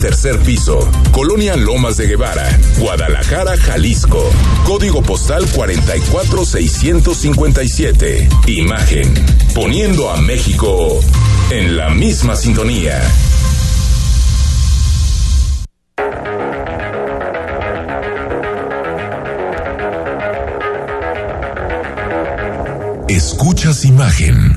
Tercer piso, Colonia Lomas de Guevara, Guadalajara, Jalisco. Código postal 44657. Imagen, poniendo a México en la misma sintonía. Escuchas imagen.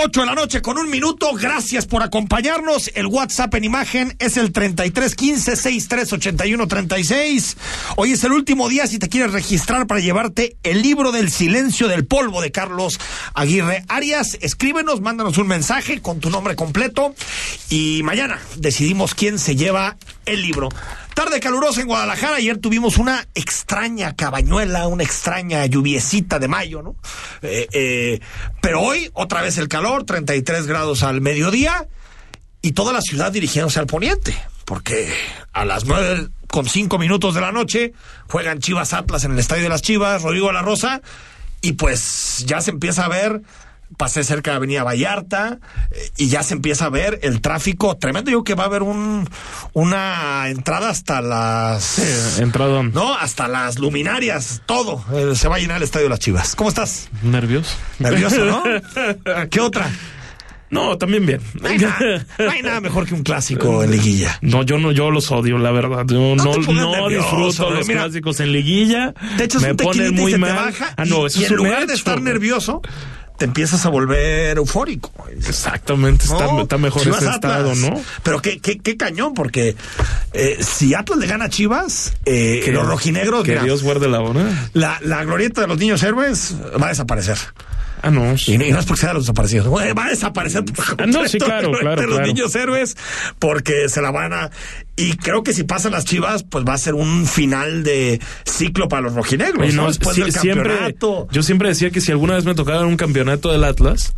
8 de la noche con un minuto. Gracias por acompañarnos. El WhatsApp en imagen es el 3315 638136. Hoy es el último día si te quieres registrar para llevarte el libro del silencio del polvo de Carlos Aguirre Arias. Escríbenos, mándanos un mensaje con tu nombre completo y mañana decidimos quién se lleva el libro. Tarde calurosa en Guadalajara. Ayer tuvimos una extraña cabañuela, una extraña lluviecita de mayo, ¿no? Eh, eh, pero hoy, otra vez el calor, 33 grados al mediodía, y toda la ciudad dirigiéndose al poniente, porque a las 9 con 5 minutos de la noche juegan Chivas Atlas en el Estadio de las Chivas, Rodrigo La Rosa, y pues ya se empieza a ver pasé cerca de Avenida Vallarta eh, y ya se empieza a ver el tráfico tremendo. Yo que va a haber un una entrada hasta las Sí, entradón. no hasta las luminarias, todo eh, se va a llenar el estadio de las Chivas. ¿Cómo estás? Nervioso. Nervioso, ¿no? ¿Qué otra? No, también bien. No hay, nada, no hay nada mejor que un clásico en liguilla. No, yo no, yo los odio, la verdad. Yo No no, no nervioso, disfruto los Mira, clásicos en liguilla. Te echas me un ponen y muy se mal. te baja Ah, no, y, eso y en lugar de estar nervioso te empiezas a volver eufórico. Exactamente, está, No, está mejor Chivas ese Atlas. estado, ¿no? Pero qué, qué, qué cañón, porque eh, si Atlas le gana a Chivas, eh, Que- los rojinegros, Que mira, Dios guarde la hora. la, la glorieta de los niños héroes va a desaparecer. Ah, no. Y, no- y no es porque sea de los desaparecidos. Va a desaparecer por Ah, no, sí, claro, claro, de los claro. niños héroes porque se la van a... Y creo que si pasan las chivas, pues va a ser un final de ciclo para los rojinegros. Oye, ¿no? no, Después del siempre, campeonato. yo siempre decía que si alguna vez me tocaba un campeonato del Atlas,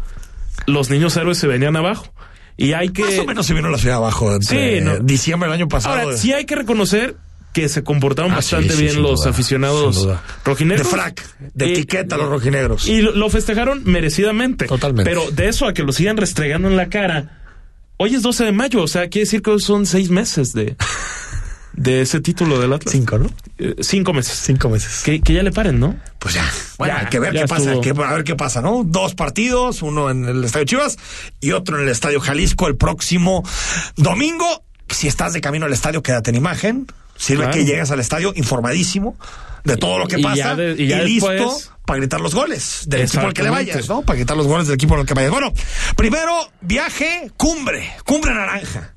los niños héroes se venían abajo. Y hay que... Más o menos se vino la ciudad abajo Sí, no. diciembre del año pasado. Ahora, sí hay que reconocer que se comportaron Ah, bastante sí, sí, bien los duda, aficionados rojinegros. De frac, de etiqueta a los rojinegros. Y lo, lo festejaron merecidamente. Totalmente. Pero de eso a que lo sigan restregando en la cara. Hoy es 12 de mayo, o sea, quiere decir que hoy son seis meses de, de ese título del Atlas. Cinco, ¿no? Eh, cinco meses. Cinco meses. Que, que ya le paren, ¿no? Pues ya. Bueno, Ya, hay que ver qué pasa, que- a ver qué pasa, ¿no? Dos partidos, uno en el Estadio Chivas y otro en el Estadio Jalisco el próximo domingo. Si estás de camino al estadio, quédate en imagen. Sirve Claro. que llegas al estadio informadísimo de todo lo que Y pasa de- y listo para gritar los goles del equipo al que le vayas, ¿no? Para gritar los goles del equipo al que vayas. Bueno, primero, viaje, cumbre, cumbre naranja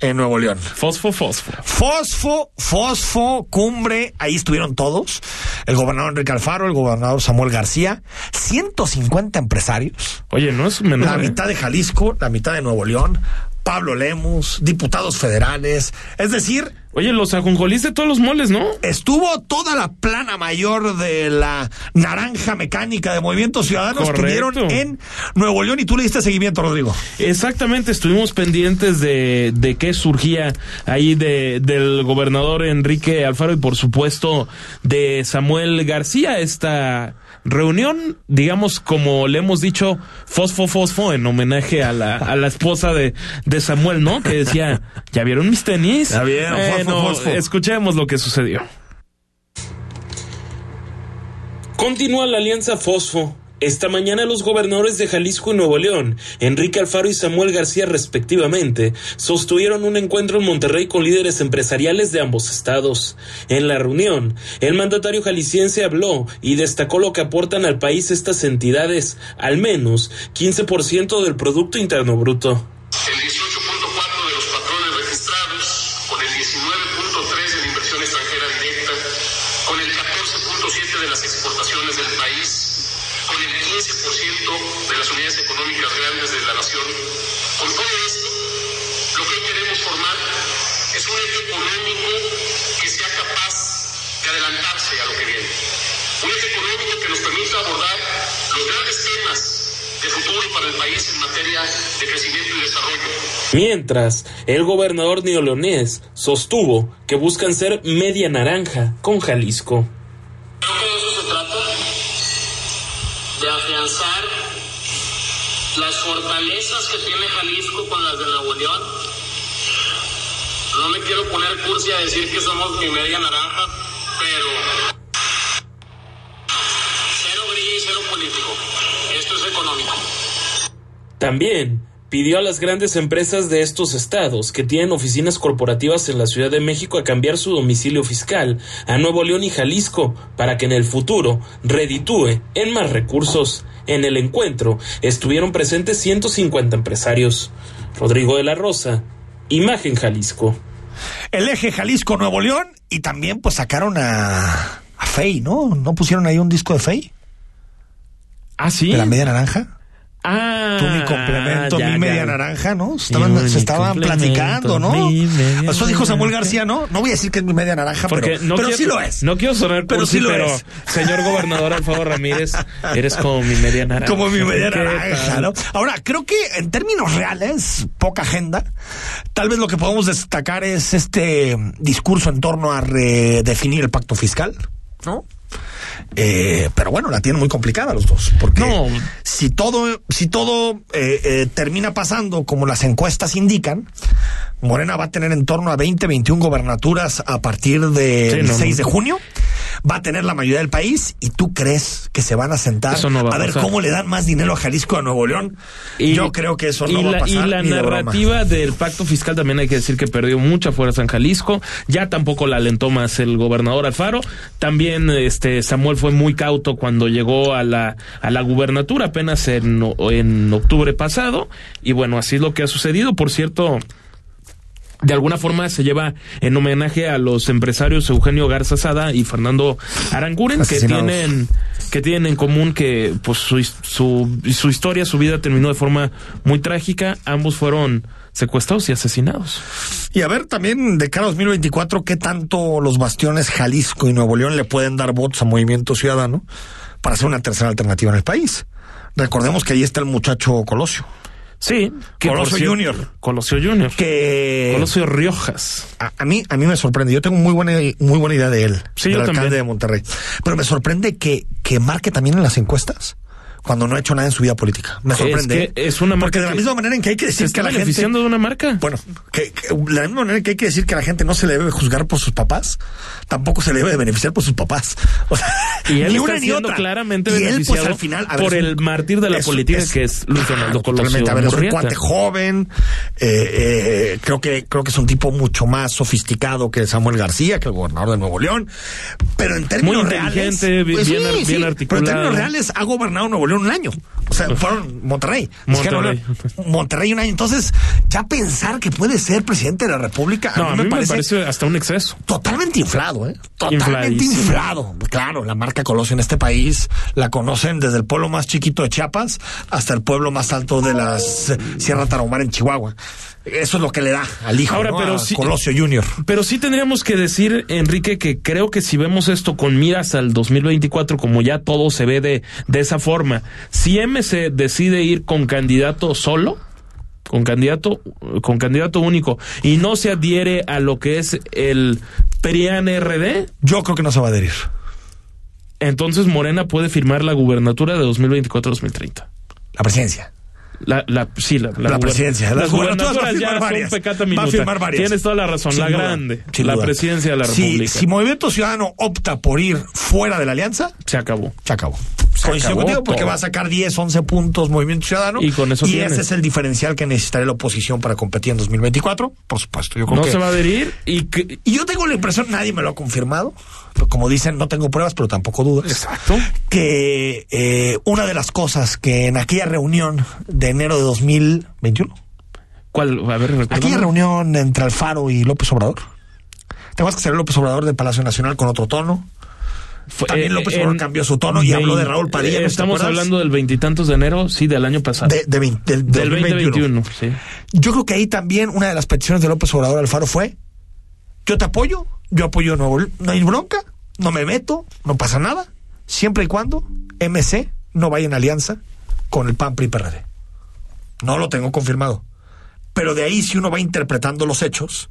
en Nuevo León. Fosfo, fosfo. Fosfo, Fosfo, Cumbre, ahí estuvieron todos. El gobernador Enrique Alfaro, el gobernador Samuel García, 150 empresarios, Oye, no es menor. la ¿eh? mitad de Jalisco, la mitad de Nuevo León, Pablo Lemus, diputados federales, es decir, Oye, los ajonjolís de todos los moles, ¿no? estuvo toda la plana mayor de la naranja mecánica de Movimiento Ciudadano, estuvieron en Nuevo León y tú le diste seguimiento, Rodrigo. Exactamente, estuvimos pendientes de, de qué surgía ahí de, del gobernador Enrique Alfaro y por supuesto de Samuel García, esta reunión, digamos como le hemos dicho, fosfo, fosfo, en homenaje a la, a la esposa de, de Samuel, ¿no? Que decía, ¿ya vieron mis tenis? Ya vieron, fosfo, fosfo. escuchemos lo que sucedió. Continúa la alianza Fosfo. Esta mañana los gobernadores de Jalisco y Nuevo León, Enrique Alfaro y Samuel García respectivamente, sostuvieron un encuentro en Monterrey con líderes empresariales de ambos estados. En la reunión, el mandatario jalisciense habló y destacó lo que aportan al país estas entidades, al menos 15% del Producto Interno Bruto. País en materia de crecimiento y desarrollo. Mientras, el gobernador neoleonés sostuvo que buscan ser media naranja con Jalisco. Creo que de eso se trata, de afianzar las fortalezas que tiene Jalisco con las de Nuevo León. No me quiero poner cursi a decir que somos mi media naranja, pero También pidió a las grandes empresas de estos estados que tienen oficinas corporativas en la Ciudad de México a cambiar su domicilio fiscal a Nuevo León y Jalisco para que en el futuro reditúe en más recursos. En el encuentro estuvieron presentes 150 empresarios. Rodrigo de la Rosa, Imagen Jalisco. El eje Jalisco Nuevo León y también pues sacaron a, a Fey, ¿no? ¿No pusieron ahí un disco de Fey? ¿Ah, sí? De la media naranja. Ah, Tú mi complemento, ya, mi media ya. naranja, ¿no? Estaban, se estaban complemento, platicando, ¿no? Eso dijo Samuel. García, ¿no? No voy a decir que es mi media naranja, Porque pero, no pero quiero, sí lo es. No quiero sonar Pero cursi, sí lo pero es. señor gobernador Alfaro Ramírez, eres como mi media naranja. Como mi media ¿Qué naranja? ¿no? Ahora, creo que en términos reales, poca agenda. Tal vez lo que podemos destacar es este discurso en torno a redefinir el pacto fiscal, ¿no? Eh, pero bueno, la tienen muy complicada los dos, porque No. si todo, si todo eh, eh, termina pasando como las encuestas indican, Morena va a tener en torno a 20, 21 gobernaturas a partir del Sí, no, 6 de junio, va a tener la mayoría del país y tú crees que se van a sentar Eso no va a a ver pasar. cómo le dan más dinero a Jalisco a Nuevo León. Yo creo que eso no y va a pasar. Y la de narrativa del pacto fiscal también hay que decir que perdió mucha fuerza en Jalisco. Ya tampoco la alentó más el gobernador Alfaro. También este Samuel fue muy cauto cuando llegó a la, a la gubernatura apenas en, en octubre pasado. Y bueno, así es lo que ha sucedido. Por cierto, de alguna forma se lleva en homenaje a los empresarios Eugenio Garza Sada y Fernando Aranguren que tienen que tienen en común que pues su, su, su historia, su vida terminó de forma muy trágica. Ambos fueron secuestrados y asesinados. Y a ver también de cara a 2024, qué tanto los bastiones Jalisco y Nuevo León le pueden dar votos a Movimiento Ciudadano para hacer una tercera alternativa en el país. Recordemos que ahí está el muchacho Colosio, Sí, que Colosio cier- Junior. Colosio Junior. que Colosio Riojas. a, a mí a mí me sorprende. Yo tengo muy buena muy buena idea de él, Sí, del yo alcalde también. de Monterrey. Pero me sorprende que que marque también en las encuestas cuando no ha hecho nada en su vida política. Me Es sorprende. que es una marca porque de la misma manera en que hay que decir está que la gente beneficiando de una marca. Bueno, que, que de la misma manera que hay que decir que la gente no se le debe juzgar por sus papás, tampoco se le debe beneficiar por sus papás. O sea, Y él ni está una ni siendo otra. claramente y él, pues, al final, a ver, por es el mártir de la es- política es- que es Luis Donaldo Colosio a ver, es un cuate joven, eh, eh, creo que creo que es un tipo mucho más sofisticado que Samuel García, que el gobernador de Nuevo León, pero en términos Muy reales, bi- bien ar- bien Pero en articulado. términos reales ha gobernado Nuevo León un año. O sea, fueron Monterrey. Es que Monterrey. Monterrey un año. Entonces, ya pensar que puede ser presidente de la República, No, a mí me parece hasta un exceso. totalmente inflado, ¿eh? Totalmente inflado. Claro, la marca Colosio en este país la conocen desde el pueblo más chiquito de Chiapas hasta el pueblo más alto de la Sierra Tarahumara en Chihuahua. Eso es lo que le da al hijo, Ahora, ¿no? pero a sí- Colosio Junior. Pero sí tendríamos que decir, Enrique, que creo que si vemos esto con miras al 2024, como ya todo se ve de, de esa forma, si MC decide ir con candidato solo, con candidato, con candidato único, y no se adhiere a lo que es el PRIAN RD, Yo creo que no se va a adherir. entonces Morena puede firmar la gubernatura de 2024-2030. La presidencia. La, la, sí, la, La presidencia. Las a gubernaturas ya firmar varias. son pecata Va a minuta. firmar varias. Tienes toda la razón, Sin la duda, grande, la duda. presidencia de la República. Si, Movimiento Ciudadano opta por ir fuera de la alianza, Se acabó. se acabó. Coincido acabó contigo porque todo. va a sacar 10, 11 puntos Movimiento Ciudadano. Y con eso Y tienes. ese es el diferencial que necesitará la oposición para competir en 2024. Por supuesto, yo creo No que. se va a adherir y que, Y yo tengo la impresión, nadie me lo ha confirmado. Como dicen, no tengo pruebas, pero tampoco dudas. Exacto. Que eh, una de las cosas que en aquella reunión de enero de 2021, ¿Cuál? A ver, recuérdame. aquella reunión entre Alfaro y López Obrador, ¿te acuerdas que salió López Obrador del Palacio Nacional con otro tono? Fue- También eh, López en Obrador cambió su tono y habló de Raúl Padilla. eh, ¿no te Estamos hablando del veintitantos de enero, sí, del año pasado. de, de vein- del, del 2021. 2021, sí. Yo creo que ahí también una de las peticiones de López Obrador Alfaro fue: yo te apoyo, yo apoyo Nuevo Le- no hay bronca, no me meto, no pasa nada, siempre y cuando MC no vaya en alianza con el PAN PRI PRD. No lo tengo confirmado. Pero de ahí, si uno va interpretando los hechos,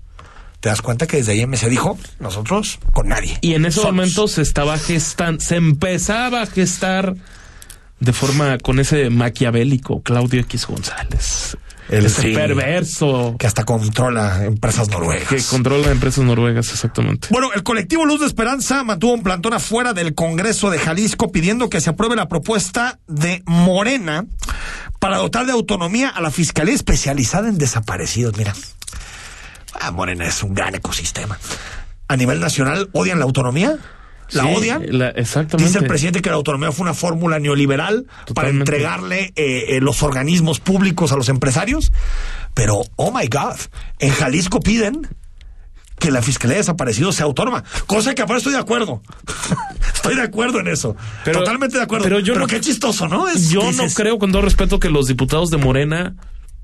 te das cuenta que desde ahí MC dijo: nosotros con nadie. Y en ese Solos. momento se estaba gestando, se empezaba a gestar de forma con ese maquiavélico Claudio X González. El sí. perverso que hasta controla empresas noruegas. que controla empresas noruegas, exactamente. Bueno, el colectivo Luz de Esperanza mantuvo un plantón afuera del Congreso de Jalisco pidiendo que se apruebe la propuesta de Morena para dotar de autonomía a la Fiscalía Especializada en Desaparecidos. Mira, ah, Morena es un gran ecosistema. A nivel nacional, ¿odian la autonomía? ¿La Sí, odian? la- exactamente. Dice el presidente que la autonomía fue una fórmula neoliberal para entregarle eh, eh, los organismos públicos a los empresarios. Pero, oh my God, en Jalisco piden que la Fiscalía de Desaparecidos sea autónoma. Cosa que ahora estoy de acuerdo. estoy de acuerdo en eso. Pero- Totalmente de acuerdo. pero yo no- qué chistoso, ¿no? Es- Yo no creo, con todo respeto, que los diputados de Morena,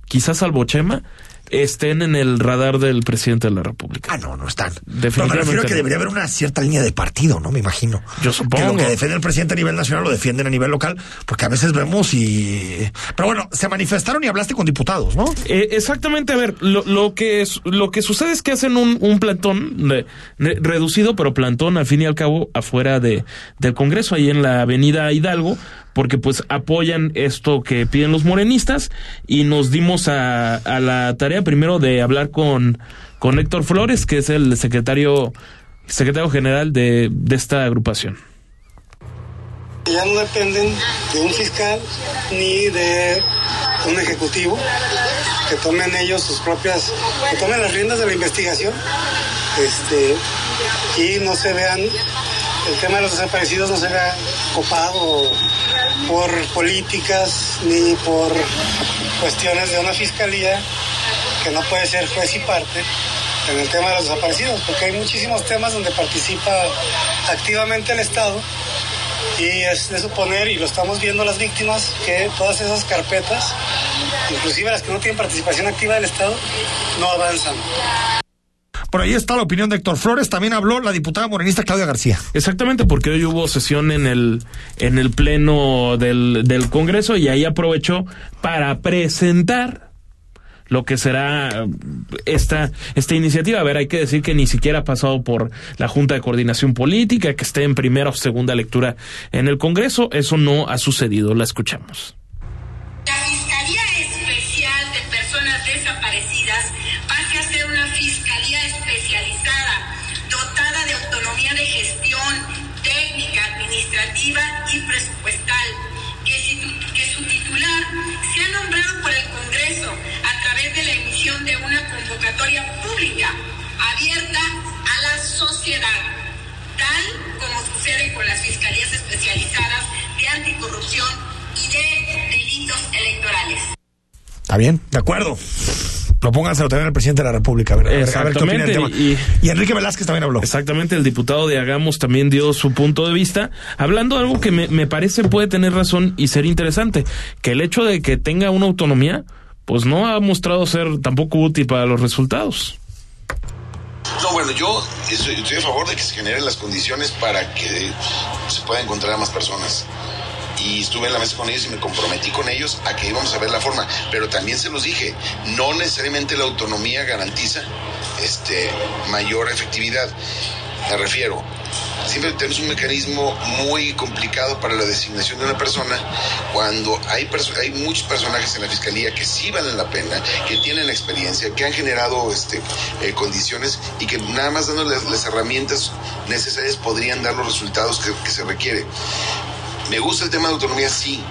quizás salvo Chema, estén en el radar del presidente de la República. Ah, no, no están. Definitivamente Pero me refiero a que no. debería haber una cierta línea de partido, ¿no? Me imagino. Yo supongo. Que lo que defiende el presidente a nivel nacional lo defienden a nivel local, porque a veces vemos y... Pero bueno, se manifestaron y hablaste con diputados, ¿no? Eh, exactamente, a ver, lo, lo que su- lo que sucede es que hacen un, un plantón de- de- reducido, pero plantón al fin y al cabo afuera de, del Congreso, ahí en la Avenida Hidalgo, porque pues apoyan esto que piden los morenistas y nos dimos a, la tarea primero de hablar con, con Héctor Flores, que es el secretario secretario general de, de esta agrupación. ya no dependen de un fiscal ni de un ejecutivo, que tomen ellos sus propias, que tomen las riendas de la investigación este, y no se vean, el tema de los desaparecidos no se vea copado por políticas ni por cuestiones de una fiscalía que no puede ser juez y parte en el tema de los desaparecidos, porque hay muchísimos temas donde participa activamente el Estado y es de suponer, y lo estamos viendo las víctimas, que todas esas carpetas, inclusive las que no tienen participación activa del Estado, no avanzan. Por ahí está la opinión de Héctor Flores. También habló la diputada morenista Claudia García. Exactamente, porque hoy hubo sesión en el, en el pleno del, del Congreso y ahí aprovechó para presentar lo que será eh, esta, esta iniciativa. A ver, hay que decir que ni siquiera ha pasado por la Junta de Coordinación Política, que esté en primera o segunda lectura en el Congreso. Eso no ha sucedido. La escuchamos. Sociedad, tal como sucede con las fiscalías especializadas de anticorrupción y de delitos electorales. ¿Está bien? De acuerdo. Propónganselo también al presidente de la República. A ver, ver, a ver qué opina del tema. Exactamente, Y, y- Enrique Velázquez también habló. Exactamente, el diputado de Hagamos también dio su punto de vista, hablando de algo que me, me parece puede tener razón y ser interesante, que el hecho de que tenga una autonomía, pues no ha mostrado ser tampoco útil para los resultados. No, bueno, yo estoy, a favor de que se generen las condiciones para que se pueda encontrar a más personas. Y estuve en la mesa con ellos y me comprometí con ellos a que íbamos a ver la forma. Pero también se los dije, no necesariamente la autonomía garantiza este, mayor efectividad. Me refiero, siempre tenemos un mecanismo muy complicado para la designación de una persona cuando hay, hay muchos personajes en la fiscalía que sí valen la pena, que tienen experiencia, que han generado este, eh, condiciones y que nada más dándoles las herramientas necesarias podrían dar los resultados que, que se requiere. Me gusta el tema de autonomía, sí,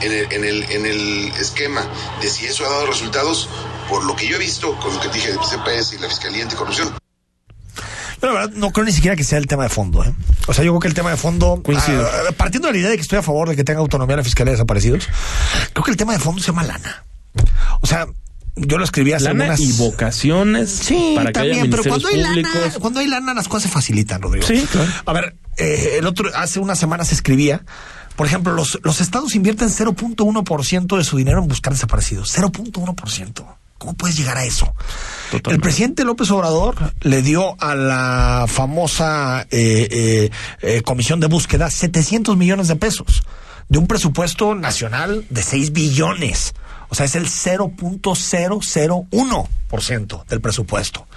en el, en, el, en el esquema de si eso ha dado resultados, por lo que yo he visto con lo que dije de CPS y la Fiscalía Anticorrupción, Yo la verdad no creo ni siquiera que sea el tema de fondo. ¿eh? O sea, yo creo que el tema de fondo, Coincido. ah, partiendo de la idea de que estoy a favor de que tenga autonomía la Fiscalía de Desaparecidos, creo que el tema de fondo se llama lana. O sea, yo lo escribí hace Lana algunas... y vocaciones Sí, para que haya también, pero ministerios cuando hay, lana, cuando hay lana las cosas se facilitan, Rodrigo. Sí, claro. A ver, eh, el otro, hace unas semanas escribía, por ejemplo, los, los estados invierten 0.1% de su dinero en buscar desaparecidos. 0.1%. ¿Cómo puedes llegar a eso? El presidente López Obrador le dio a la famosa eh, eh, eh, comisión de búsqueda 700 millones de pesos de un presupuesto nacional de 6 billones. O sea, es el 0.001% del presupuesto.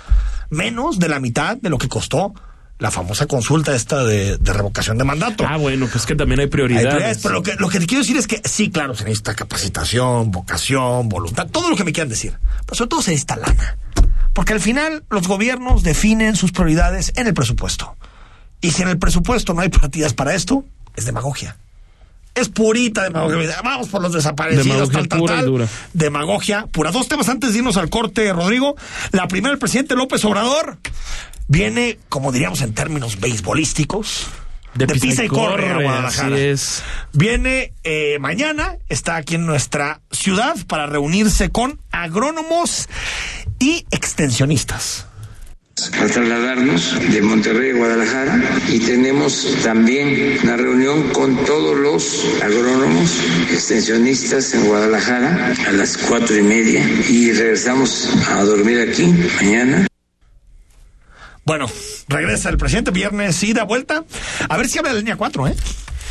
Menos de la mitad de lo que costó la famosa consulta esta de, de revocación de mandato. Ah, bueno, pues que también hay prioridades. Hay prioridades, pero lo que, lo que te quiero decir es que sí, claro, se necesita capacitación, vocación, voluntad, todo lo que me quieran decir. Pero sobre todo se necesita lana. Porque al final los gobiernos definen sus prioridades en el presupuesto. Y si en el presupuesto no hay partidas para esto, es demagogia. Es purita demagogia. Vamos por los desaparecidos, Demagogia tal, tal, pura y dura. Demagogia pura. Dos temas antes de irnos al corte, Rodrigo. La primera, el presidente López Obrador viene, como diríamos en términos beisbolísticos, de, pisa y corre, a Guadalajara. así es. Viene eh, mañana, está aquí en nuestra ciudad para reunirse con agrónomos y extensionistas. a trasladarnos de Monterrey a Guadalajara y tenemos también una reunión con todos los agrónomos extensionistas en Guadalajara a las cuatro y media y regresamos a dormir aquí mañana. Bueno, regresa el presidente viernes, ida, vuelta. A ver si habla de la línea 4, ¿eh?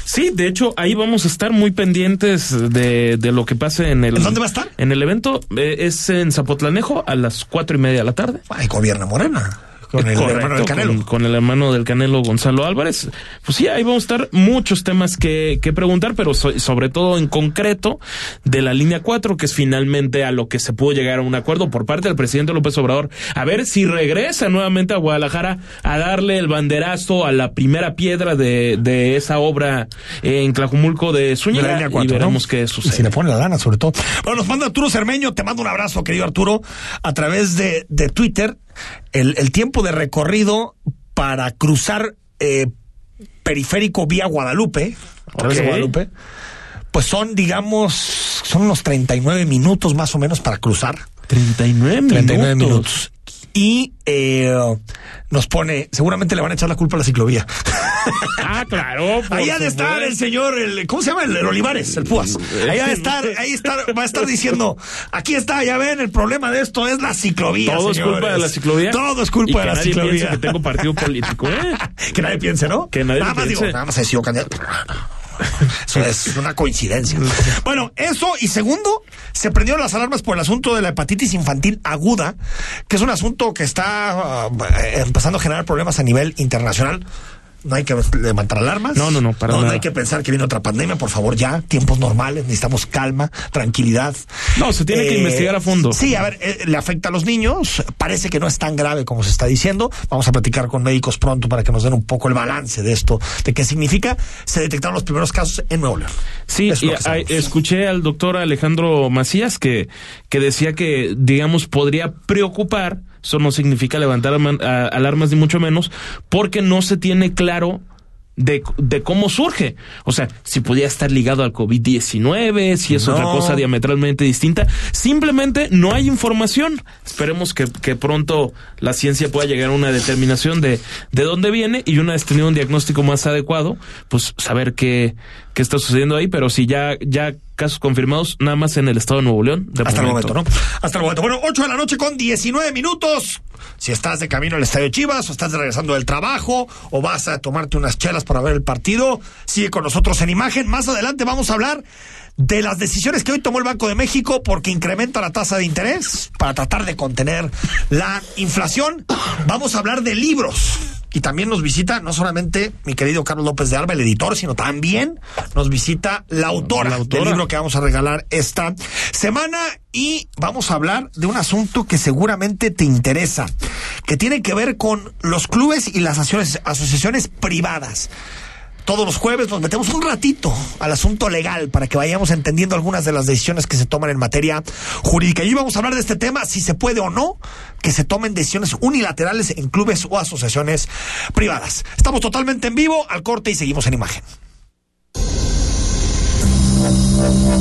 Sí, de hecho, ahí vamos a estar muy pendientes de, de lo que pase en el... ¿En dónde va a estar? En el evento. eh, es en Zapotlanejo a las cuatro y media de la tarde. Ay, gobierna Morena. Con el Correcto, hermano del Canelo. Con, con el hermano del Canelo, Gonzalo Álvarez. Pues sí, ahí vamos a estar muchos temas que, que preguntar, pero so- sobre todo en concreto de la línea 4, que es finalmente a lo que se pudo llegar a un acuerdo por parte del presidente López Obrador. A ver si regresa nuevamente a Guadalajara a darle el banderazo a la primera piedra de, de esa obra en Tlajumulco de De la Zúñiga línea y 4, ¿no? veremos qué Y sucede. si le pone la lana, sobre todo. Bueno, nos manda Arturo Cermeño, te mando un abrazo, querido Arturo, a través de, de Twitter. El, el tiempo de recorrido para cruzar eh, periférico vía Guadalupe, a través Ok. de Guadalupe, pues son, digamos, son unos 39 minutos más o menos para cruzar. 39 minutos. 39 minutos. Y eh, nos pone, seguramente le van a echar la culpa a la ciclovía. Ah, claro. Ahí ha de estar el señor, el, ¿cómo se llama? El, el Olivares, el Púas. Ahí ha de estar, ahí estar, va a estar diciendo, aquí está, ya ven, el problema de esto es la ciclovía. Todo es culpa de la ciclovía. Todo es Y culpa que de la nadie ciclovía. que tengo partido político, ¿eh? que nadie piense, ¿no? Que nadie nada más piense. digo, nada más he sido candidato. Eso es una coincidencia. Bueno, eso y segundo, se prendieron las alarmas por el asunto de la hepatitis infantil aguda, que es un asunto que está ah, empezando a generar problemas a nivel internacional. No hay que levantar alarmas. No, no, no, para no, nada. hay que pensar que viene otra pandemia, por favor, ya, tiempos normales, necesitamos calma, tranquilidad. No, se tiene que Eh, investigar a fondo. Sí, a ver, eh, le afecta a los niños, parece que no es tan grave como se está diciendo. Vamos a platicar con médicos pronto para que nos den un poco el balance de esto, de qué significa. Se detectaron los primeros casos en Nuevo León. Sí, y a- escuché al doctor Alejandro Macías que, que decía que, digamos, podría preocupar, eso no significa levantar alarmas ni mucho menos, porque no se tiene claro de, de cómo surge. O sea, si podía estar ligado al COVID-19, si es No. otra cosa diametralmente distinta. Simplemente no hay información. Esperemos que, que pronto la ciencia pueda llegar a una determinación de, de dónde viene y una vez tenido un diagnóstico más adecuado, pues saber qué, qué está sucediendo ahí. Pero si ya, ya casos confirmados, nada más en el estado de Nuevo León. de Hasta el momento, ¿no? Hasta el momento. Bueno, 8 de la noche con 19 minutos. Si estás de camino al Estadio Chivas, o estás regresando del trabajo, o vas a tomarte unas chelas para ver el partido, sigue con nosotros en imagen. Más adelante vamos a hablar de las decisiones que hoy tomó el Banco de México porque incrementa la tasa de interés para tratar de contener la inflación. Vamos a hablar de libros. Y también nos visita no solamente mi querido Carlos López de Alba, el editor, sino también nos visita la autora, La autora. del libro que vamos a regalar esta semana y vamos a hablar de un asunto que seguramente te interesa, que tiene que ver con los clubes y las asociaciones, asociaciones privadas. Todos los jueves nos metemos un ratito al asunto legal para que vayamos entendiendo algunas de las decisiones que se toman en materia jurídica. Y vamos a hablar de este tema, si se puede o no que se tomen decisiones unilaterales en clubes o asociaciones privadas. Estamos totalmente en vivo, al corte y seguimos en imagen.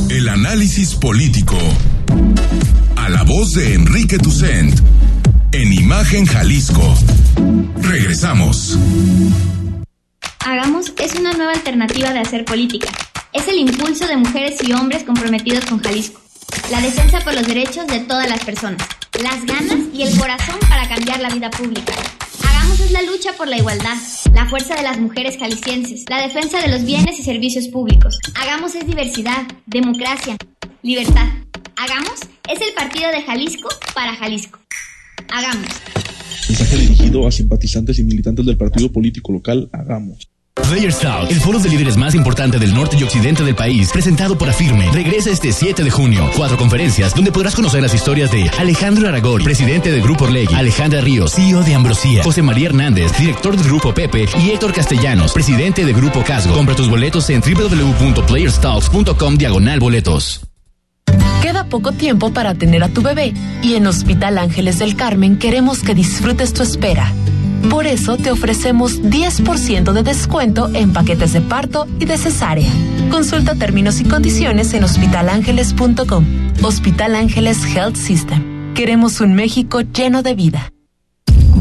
El análisis político. A la voz de Enrique Tucent. En Imagen Jalisco. Regresamos. Hagamos es una nueva alternativa de hacer política. Es el impulso de mujeres y hombres comprometidos con Jalisco. La defensa por los derechos de todas las personas. Las ganas y el corazón para cambiar la vida pública. Hagamos es la lucha por la igualdad, la fuerza de las mujeres jaliscienses, la defensa de los bienes y servicios públicos. Hagamos es diversidad, democracia, libertad. Hagamos es el partido de Jalisco para Jalisco. Hagamos. Mensaje dirigido a simpatizantes y militantes del partido político local Hagamos. Players Talk, el foro de líderes más importante del norte y occidente del país, presentado por Afirme, regresa este 7 de junio. Cuatro conferencias donde podrás conocer las historias de Alejandro Aragón, presidente del Grupo Orlegui, Alejandra Ríos, CEO de Ambrosía, José María Hernández, director del Grupo Pepe, y Héctor Castellanos, presidente del Grupo Casgo. Compra tus boletos en www.playerstalks.com diagonal boletos. Queda poco tiempo para tener a tu bebé y en Hospital Ángeles del Carmen queremos que disfrutes tu espera. Por eso te ofrecemos 10% de descuento en paquetes de parto y de cesárea. Consulta términos y condiciones en hospitalangeles.com. Hospital Ángeles Health System. Queremos un México lleno de vida.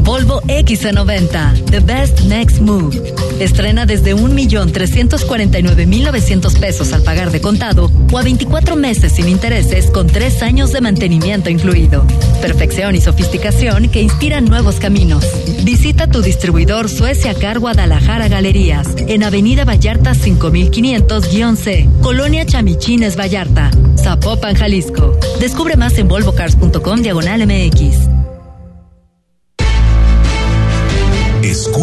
Volvo XC90, The Best Next Move. Estrena desde 1.349.900 pesos al pagar de contado o a 24 meses sin intereses con 3 años de mantenimiento incluido. Perfección y sofisticación que inspiran nuevos caminos. Visita tu distribuidor Suecia Car Guadalajara Galerías en Avenida Vallarta 5500-C, Colonia Chamichines Vallarta, Zapopan, Jalisco. Descubre más en volvocars.com diagonal MX.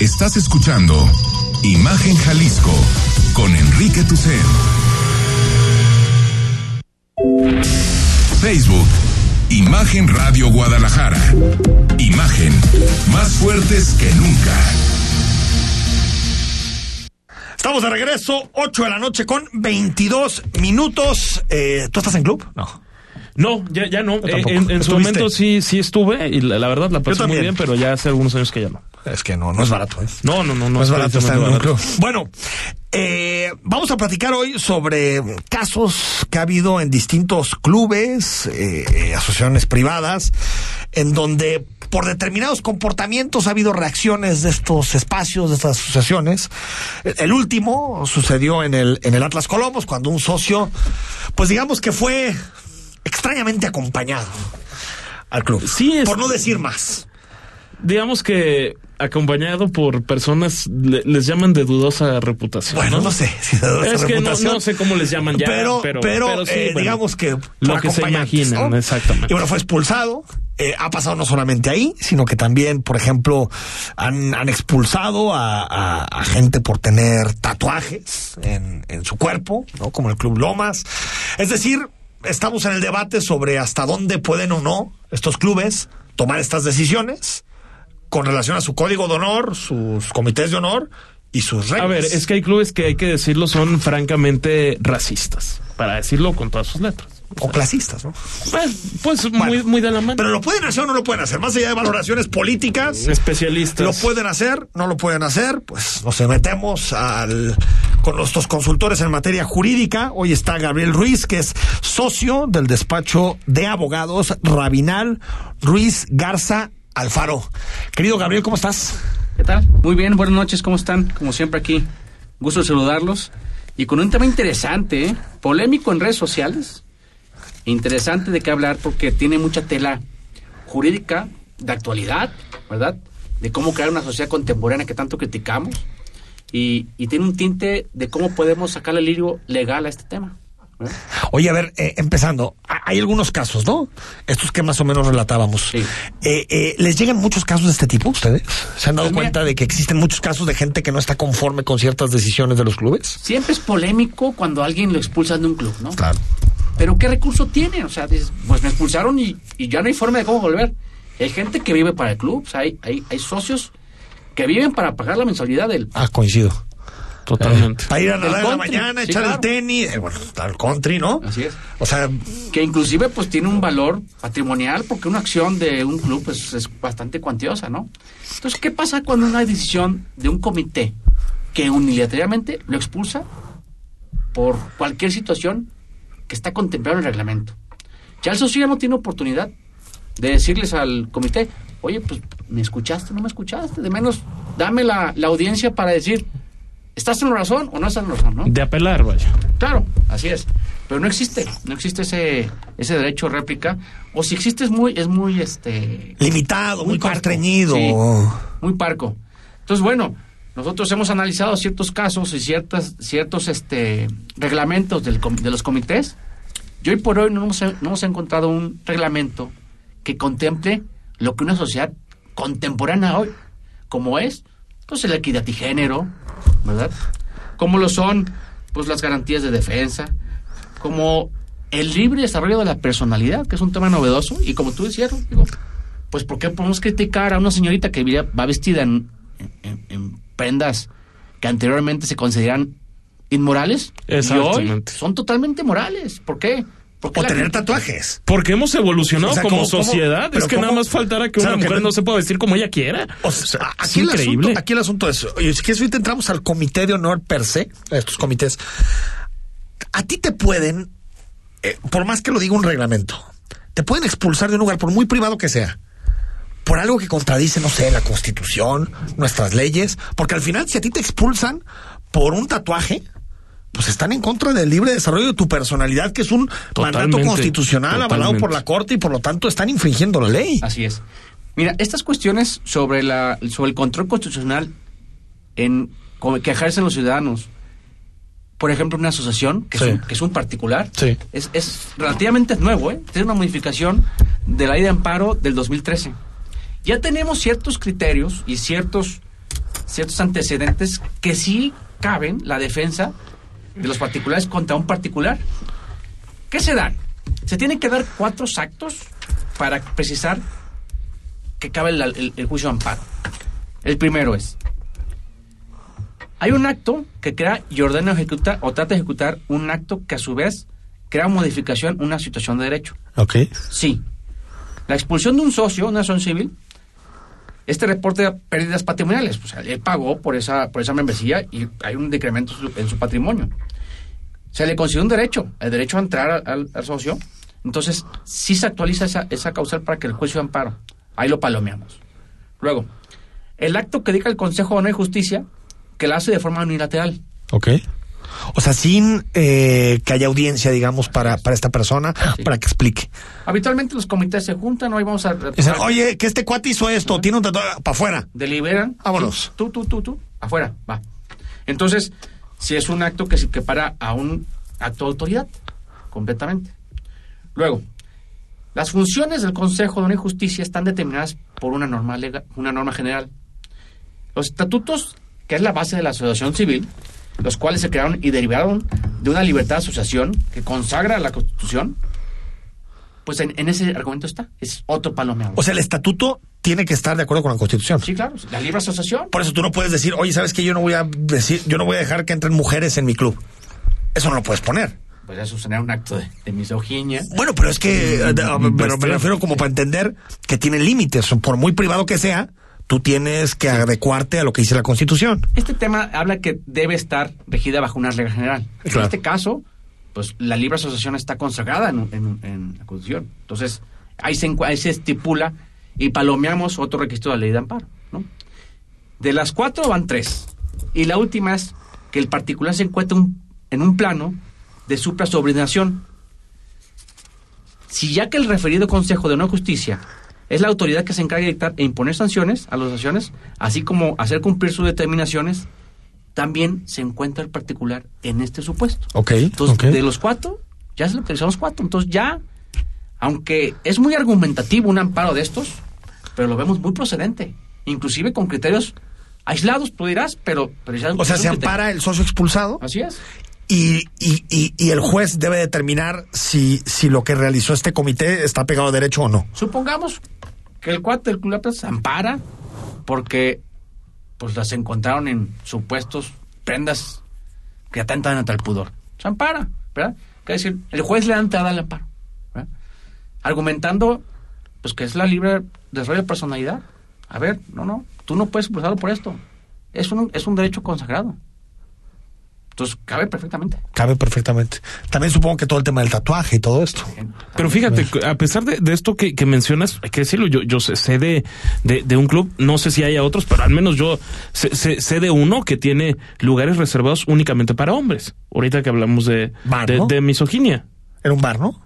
Estás escuchando Imagen Jalisco con Enrique Tucen. Facebook, Imagen Radio Guadalajara. Imagen, más fuertes que nunca. Estamos de regreso, 8 de la noche con 22 minutos. Eh, ¿Tú estás en club? No. No, ya, ya no. Eh, tampoco. en, en su momento sí, sí estuve y la, la verdad la pasé muy bien, pero ya hace algunos años que ya no. Es que no, no es barato. ¿eh? No, no, no, no, No es barato estar en barato. Bueno, eh, vamos a platicar hoy sobre casos que ha habido en distintos clubes, eh, asociaciones privadas, en donde por determinados comportamientos ha habido reacciones de estos espacios, de estas asociaciones. El, el último sucedió en el, en el Atlas Colomos, cuando un socio, pues digamos que fue extrañamente acompañado al club. Sí, es- por no decir más. Digamos que acompañado por personas le- les llaman de dudosa reputación. Bueno, no sé si de dudosa es que no, reputación. no sé cómo les llaman ya, pero, pero, pero, sí, eh, bueno, digamos que lo que se imaginan, ¿no? exactamente. Y bueno, fue expulsado. Eh, ha pasado no solamente ahí, sino que también, por ejemplo, han, han expulsado a, a- a gente por tener tatuajes en, en su cuerpo, ¿no? Como el Club Lomas. Es decir, estamos en el debate sobre hasta dónde pueden o no estos clubes tomar estas decisiones con relación a su código de honor, sus comités de honor y sus reglas. A ver, es que hay clubes que hay que decirlo son francamente racistas, para decirlo con todas sus letras. o clasistas, ¿no? Pues, pues muy, muy de la mano. Pero lo pueden hacer o no lo pueden hacer. Más allá de valoraciones políticas, Especialistas. lo pueden hacer, no lo pueden hacer. Pues nos metemos al, con nuestros consultores en materia jurídica. Hoy está Gabriel Ruiz, que es socio del despacho de abogados Rabinal Ruiz Garza Alfaro. Querido Gabriel, ¿cómo estás? ¿Qué tal? Muy bien, buenas noches, ¿cómo están? Como siempre aquí, gusto saludarlos. Y con un tema interesante, ¿eh? polémico en redes sociales, interesante de qué hablar porque tiene mucha tela jurídica de actualidad, ¿verdad? De cómo crear una sociedad contemporánea que tanto criticamos y, tiene un tinte de cómo podemos sacarle el lirio legal a este tema. ¿Verdad? Oye, a ver, eh, empezando, ha- hay algunos casos, ¿no? Estos que más o menos relatábamos. Sí. Eh, eh, ¿Les llegan muchos casos de este tipo ustedes? ¿Se han dado Pues mira- cuenta de que existen muchos casos de gente que no está conforme con ciertas decisiones de los clubes? Siempre es polémico cuando alguien lo expulsan de un club, ¿no? Claro. Pero ¿qué recurso tiene? O sea, dices, pues me expulsaron y, y ya no hay forma de cómo volver. Hay gente que vive para el club, o sea, hay, hay, hay socios que viven para pagar la mensualidad del... Ah, coincido. Totalmente. Para ir a nadar en la mañana, Sí, echar el tenis, eh, bueno, al country, ¿no? Así es. O sea, Que inclusive pues tiene un valor patrimonial porque una acción de un club pues, es bastante cuantiosa, ¿no? Entonces, ¿qué pasa cuando una decisión de un comité que unilateralmente lo expulsa por cualquier situación que está contemplada en el reglamento? Ya el socio ya no tiene oportunidad de decirles al comité, oye, pues, ¿me escuchaste? ¿No me escuchaste? De menos, dame la, la audiencia para decir, ¿estás en la razón o no estás en la razón, no? De apelar, vaya. Claro, así es. Pero no existe, no existe ese, ese derecho a réplica. O si existe es muy, es muy este limitado, muy, parco, constreñido. sí, muy parco. Entonces, bueno, nosotros hemos analizado ciertos casos y ciertas, ciertos este reglamentos del com- de los comités. Y hoy por hoy no hemos, no hemos encontrado un reglamento que contemple lo que una sociedad contemporánea hoy, como es, pues la equidad y género, ¿verdad? Como lo son, pues las garantías de defensa, como el libre desarrollo de la personalidad, que es un tema novedoso, y como tú decías, digo, pues ¿por qué podemos criticar a una señorita que va vestida en, en- en prendas que anteriormente se consideran inmorales? Y hoy Exactamente. son totalmente morales. ¿Por qué? Porque O la tener gente- tatuajes. Porque hemos evolucionado O sea, como ¿cómo- cómo- sociedad. es que cómo- nada más faltara que una mujer no- no se pueda vestir como ella quiera. O sea, Es aquí, el increíble. asunto, aquí el asunto es, oye, si quieres ahorita entramos al comité de honor per se, a estos comités. A ti te pueden, eh, por más que lo diga un reglamento, te pueden expulsar de un lugar, por muy privado que sea, por algo que contradice, no sé, la constitución, nuestras leyes, porque al final si a ti te expulsan por un tatuaje, pues están en contra del libre desarrollo de tu personalidad, que es un mandato Totalmente, constitucional avalado por totalmente. la Corte y por lo tanto están infringiendo la ley. Así es. Mira, estas cuestiones sobre, la, sobre el control constitucional en, que ejercen los ciudadanos, por ejemplo, una asociación, que, Sí. es, un, que es un particular, Sí. es, es relativamente nuevo, ¿eh? Tiene una modificación de la ley de amparo del 2013. Ya tenemos ciertos criterios y ciertos, ciertos antecedentes que sí caben la defensa de los particulares contra un particular. ¿Qué se dan? Se tienen que dar cuatro actos para precisar que cabe el, el- el juicio de amparo. El primero es, hay un acto que crea y ordena ejecutar o trata de ejecutar un acto que a su vez crea modificación una situación de derecho. Ok. Sí. La expulsión de un socio, una asociación civil, este reporte de pérdidas patrimoniales, pues él pagó por esa, por esa membresía y hay un decremento en su- patrimonio. Se le concedió un derecho, el derecho a entrar al, socio. Entonces, sí se actualiza esa, esa causal para que el juicio de amparo. Ahí lo palomeamos. Luego, el acto que diga el Consejo de Justicia, que la hace de forma unilateral. Ok. O sea, sin eh, que haya audiencia, digamos, para, para esta persona, para que explique. Habitualmente los comités se juntan, hoy vamos a... Dicen, oye, que este cuate hizo esto, tiene un tatuaje para afuera. deliberan. Vámonos. Tú, tú, tú, tú, afuera, va. Entonces, si es un acto que se equipara a un acto de autoridad, completamente. Luego, las funciones del Consejo de y Justicia están determinadas por una norma legal, una norma general. Los estatutos, que es la base de la asociación civil, los cuales se crearon y derivaron de una libertad de asociación que consagra la Constitución, pues en, en ese argumento está. Es otro palomeado. O sea, el estatuto tiene que estar de acuerdo con la Constitución. Sí, claro, la libre asociación. Por eso tú no puedes decir, oye, ¿sabes qué? Yo no voy a decir, yo no voy a dejar que entren mujeres en mi club. Eso no lo puedes poner. Pues eso sería un acto de, de misoginia. Bueno, pero es que, eh, pero me Bestia. refiero como para entender que tiene límites. Por muy privado que sea, tú tienes que adecuarte a lo que dice la Constitución. Este tema habla que debe estar regida bajo una regla general. En este caso, pues la libre asociación está consagrada en, en- en la Constitución. Entonces, ahí se, encu- ahí se estipula y palomeamos otro requisito de la ley de amparo. ¿no? De las cuatro van tres. Y la última es que el particular se encuentra un- en un plano de suprasubordinación. Si ya que el referido Consejo de y Justicia es la autoridad que se encarga de dictar e imponer sanciones a las asociaciones, así como hacer cumplir sus determinaciones, también se encuentra el particular en este supuesto. Ok. Entonces, de los cuatro, ya se lo utilizamos cuatro. Entonces, ya, aunque es muy argumentativo un amparo de estos, pero lo vemos muy procedente. Inclusive con criterios aislados, tú dirás, pero... pero ya O sea, se ampara el socio expulsado. Así es. Y, y, el juez debe determinar si, lo que realizó este comité está pegado a derecho o no. Supongamos que el cuate del Club se ampara porque pues las encontraron en supuestos prendas que atentan ante el pudor. Se ampara, ¿verdad? Es decir, el juez le da entrada al amparo, argumentando pues que es la libre desarrollo de personalidad. A ver, no, no, tú no puedes expulsarlo por esto. Es un, es un derecho consagrado. Entonces, cabe perfectamente. Cabe perfectamente. También supongo que todo el tema del tatuaje y todo esto. Pero fíjate, a pesar de, de esto que, que mencionas, hay que decirlo, yo, yo sé sé de, de, de un club, no sé si haya otros, pero al menos yo sé, sé- sé de uno que tiene lugares reservados únicamente para hombres. Ahorita que hablamos de, Bar, de, ¿no? de misoginia. Era un bar, ¿no?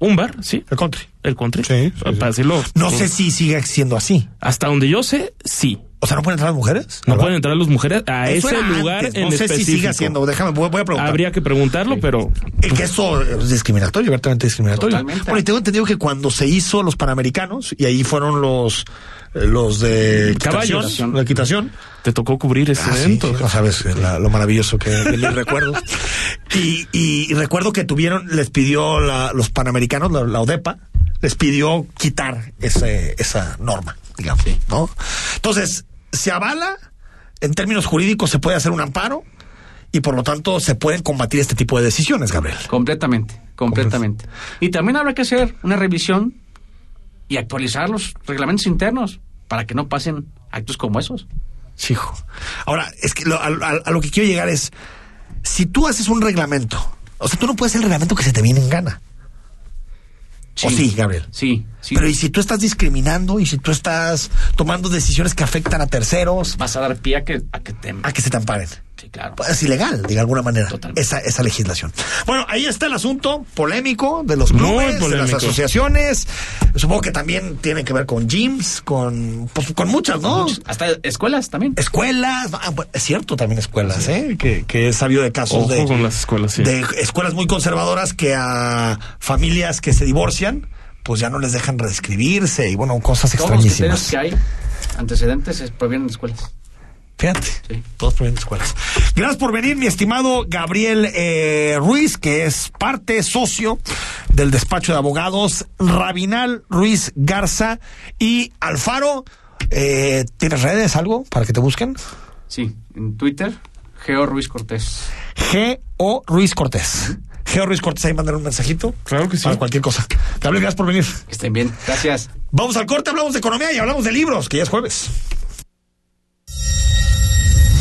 Un bar, sí. El country. El country. Sí, Para decirlo. No sé si sigue siendo así. Hasta donde yo sé, sí. O sea, ¿no pueden entrar las mujeres? No pueden entrar las mujeres a Eso ese lugar antes, en no sé si sigue siendo. Déjame, voy, voy a preguntar. Habría que preguntarlo, pero Eh, Que eso es discriminatorio, abiertamente discriminatorio. Totalmente. Bueno, y tengo entendido que cuando se hizo los Panamericanos, y ahí fueron los eh, los de Caballos. la equitación. te tocó cubrir ese Ah, evento. sí, no sabes la- lo maravilloso que de mis recuerdos. Y, y- y recuerdo que tuvieron, les pidió la- los Panamericanos, la, la ODEPA, les pidió quitar ese, esa norma, digamos, ¿no? Entonces, se avala, en términos jurídicos se puede hacer un amparo, y por lo tanto se pueden combatir este tipo de decisiones, Gabriel. Completamente, completamente. Y también habrá que hacer una revisión y actualizar los reglamentos internos para que no pasen actos como esos. Hijo. Ahora, es que lo- a, a- a lo que quiero llegar es, si tú haces un reglamento, o sea, tú no puedes hacer el reglamento que se te viene en gana. ¿O sí, Gabriel? Sí, sí. Pero ¿y si tú estás discriminando y si tú estás tomando decisiones que afectan a terceros? Vas a dar pie a que, a que te... A que se te amparen. Sí, claro. Pues es ilegal, de alguna manera, esa, esa legislación. Bueno, ahí está el asunto polémico de los clubes, de las asociaciones. Supongo que también tiene que ver con gyms, con, pues, con muchas, ¿no? Hasta escuelas también. Escuelas, ah, bueno, es cierto también escuelas, ¿eh? Que, que he sabido de casos Ojo de, con las escuelas, sí. de escuelas muy conservadoras que a familias que se divorcian, pues ya no les dejan reescribirse y bueno, cosas Todos los criterios extrañísimas. que hay antecedentes es- provienen de escuelas. Fíjate, todos provienen de escuelas. Gracias por venir, mi estimado Gabriel eh, Ruiz, que es parte socio del despacho de abogados Rabinal Ruiz Garza y Alfaro. Eh, ¿Tienes redes, algo para que te busquen? Sí, en Twitter, Geo Ruiz Cortés. G.O. Ruiz Cortés. Geo Ruiz Cortés, ahí mandan un mensajito. Claro que sí. Para cualquier cosa. Gabriel, gracias por venir. Que estén bien. Gracias. Vamos al corte, hablamos de economía y hablamos de libros, que ya es jueves.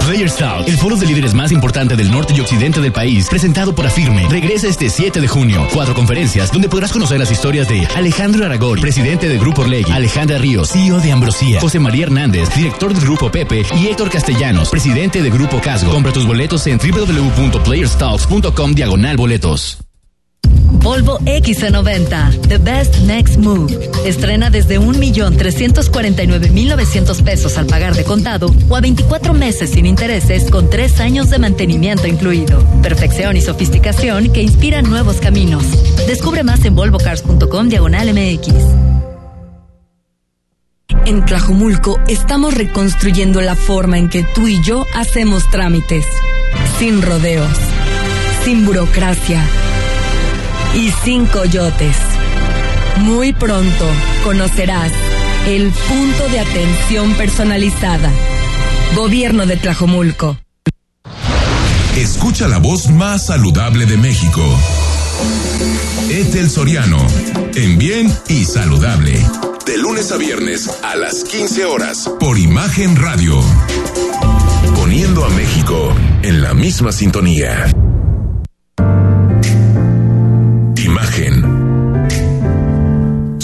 Players el foro de líderes más importante del norte y occidente del país, presentado por Afirme, regresa este 7 de junio. Cuatro conferencias donde podrás conocer las historias de Alejandro Aragori, presidente de Grupo Orlegui, Alejandra Ríos, CEO de Ambrosía, José María Hernández, director del Grupo Pepe, y Héctor Castellanos, presidente de Grupo Casgo. Compra tus boletos en www.playerstalks.com diagonal boletos. Volvo XC90, The Best Next Move. Estrena desde 1.349.900 pesos al pagar de contado o a 24 meses sin intereses con 3 años de mantenimiento incluido. Perfección y sofisticación que inspiran nuevos caminos. Descubre más en volvocars.com diagonal MX. En Tlajomulco estamos reconstruyendo la forma en que tú y yo hacemos trámites. Sin rodeos, sin burocracia y sin coyotes. Muy pronto conocerás el punto de atención personalizada. Gobierno de Tlajomulco. Escucha la voz más saludable de México. Etel Soriano. En bien y saludable. De lunes a viernes a las 15 horas. Por Imagen Radio. Poniendo a México en la misma sintonía.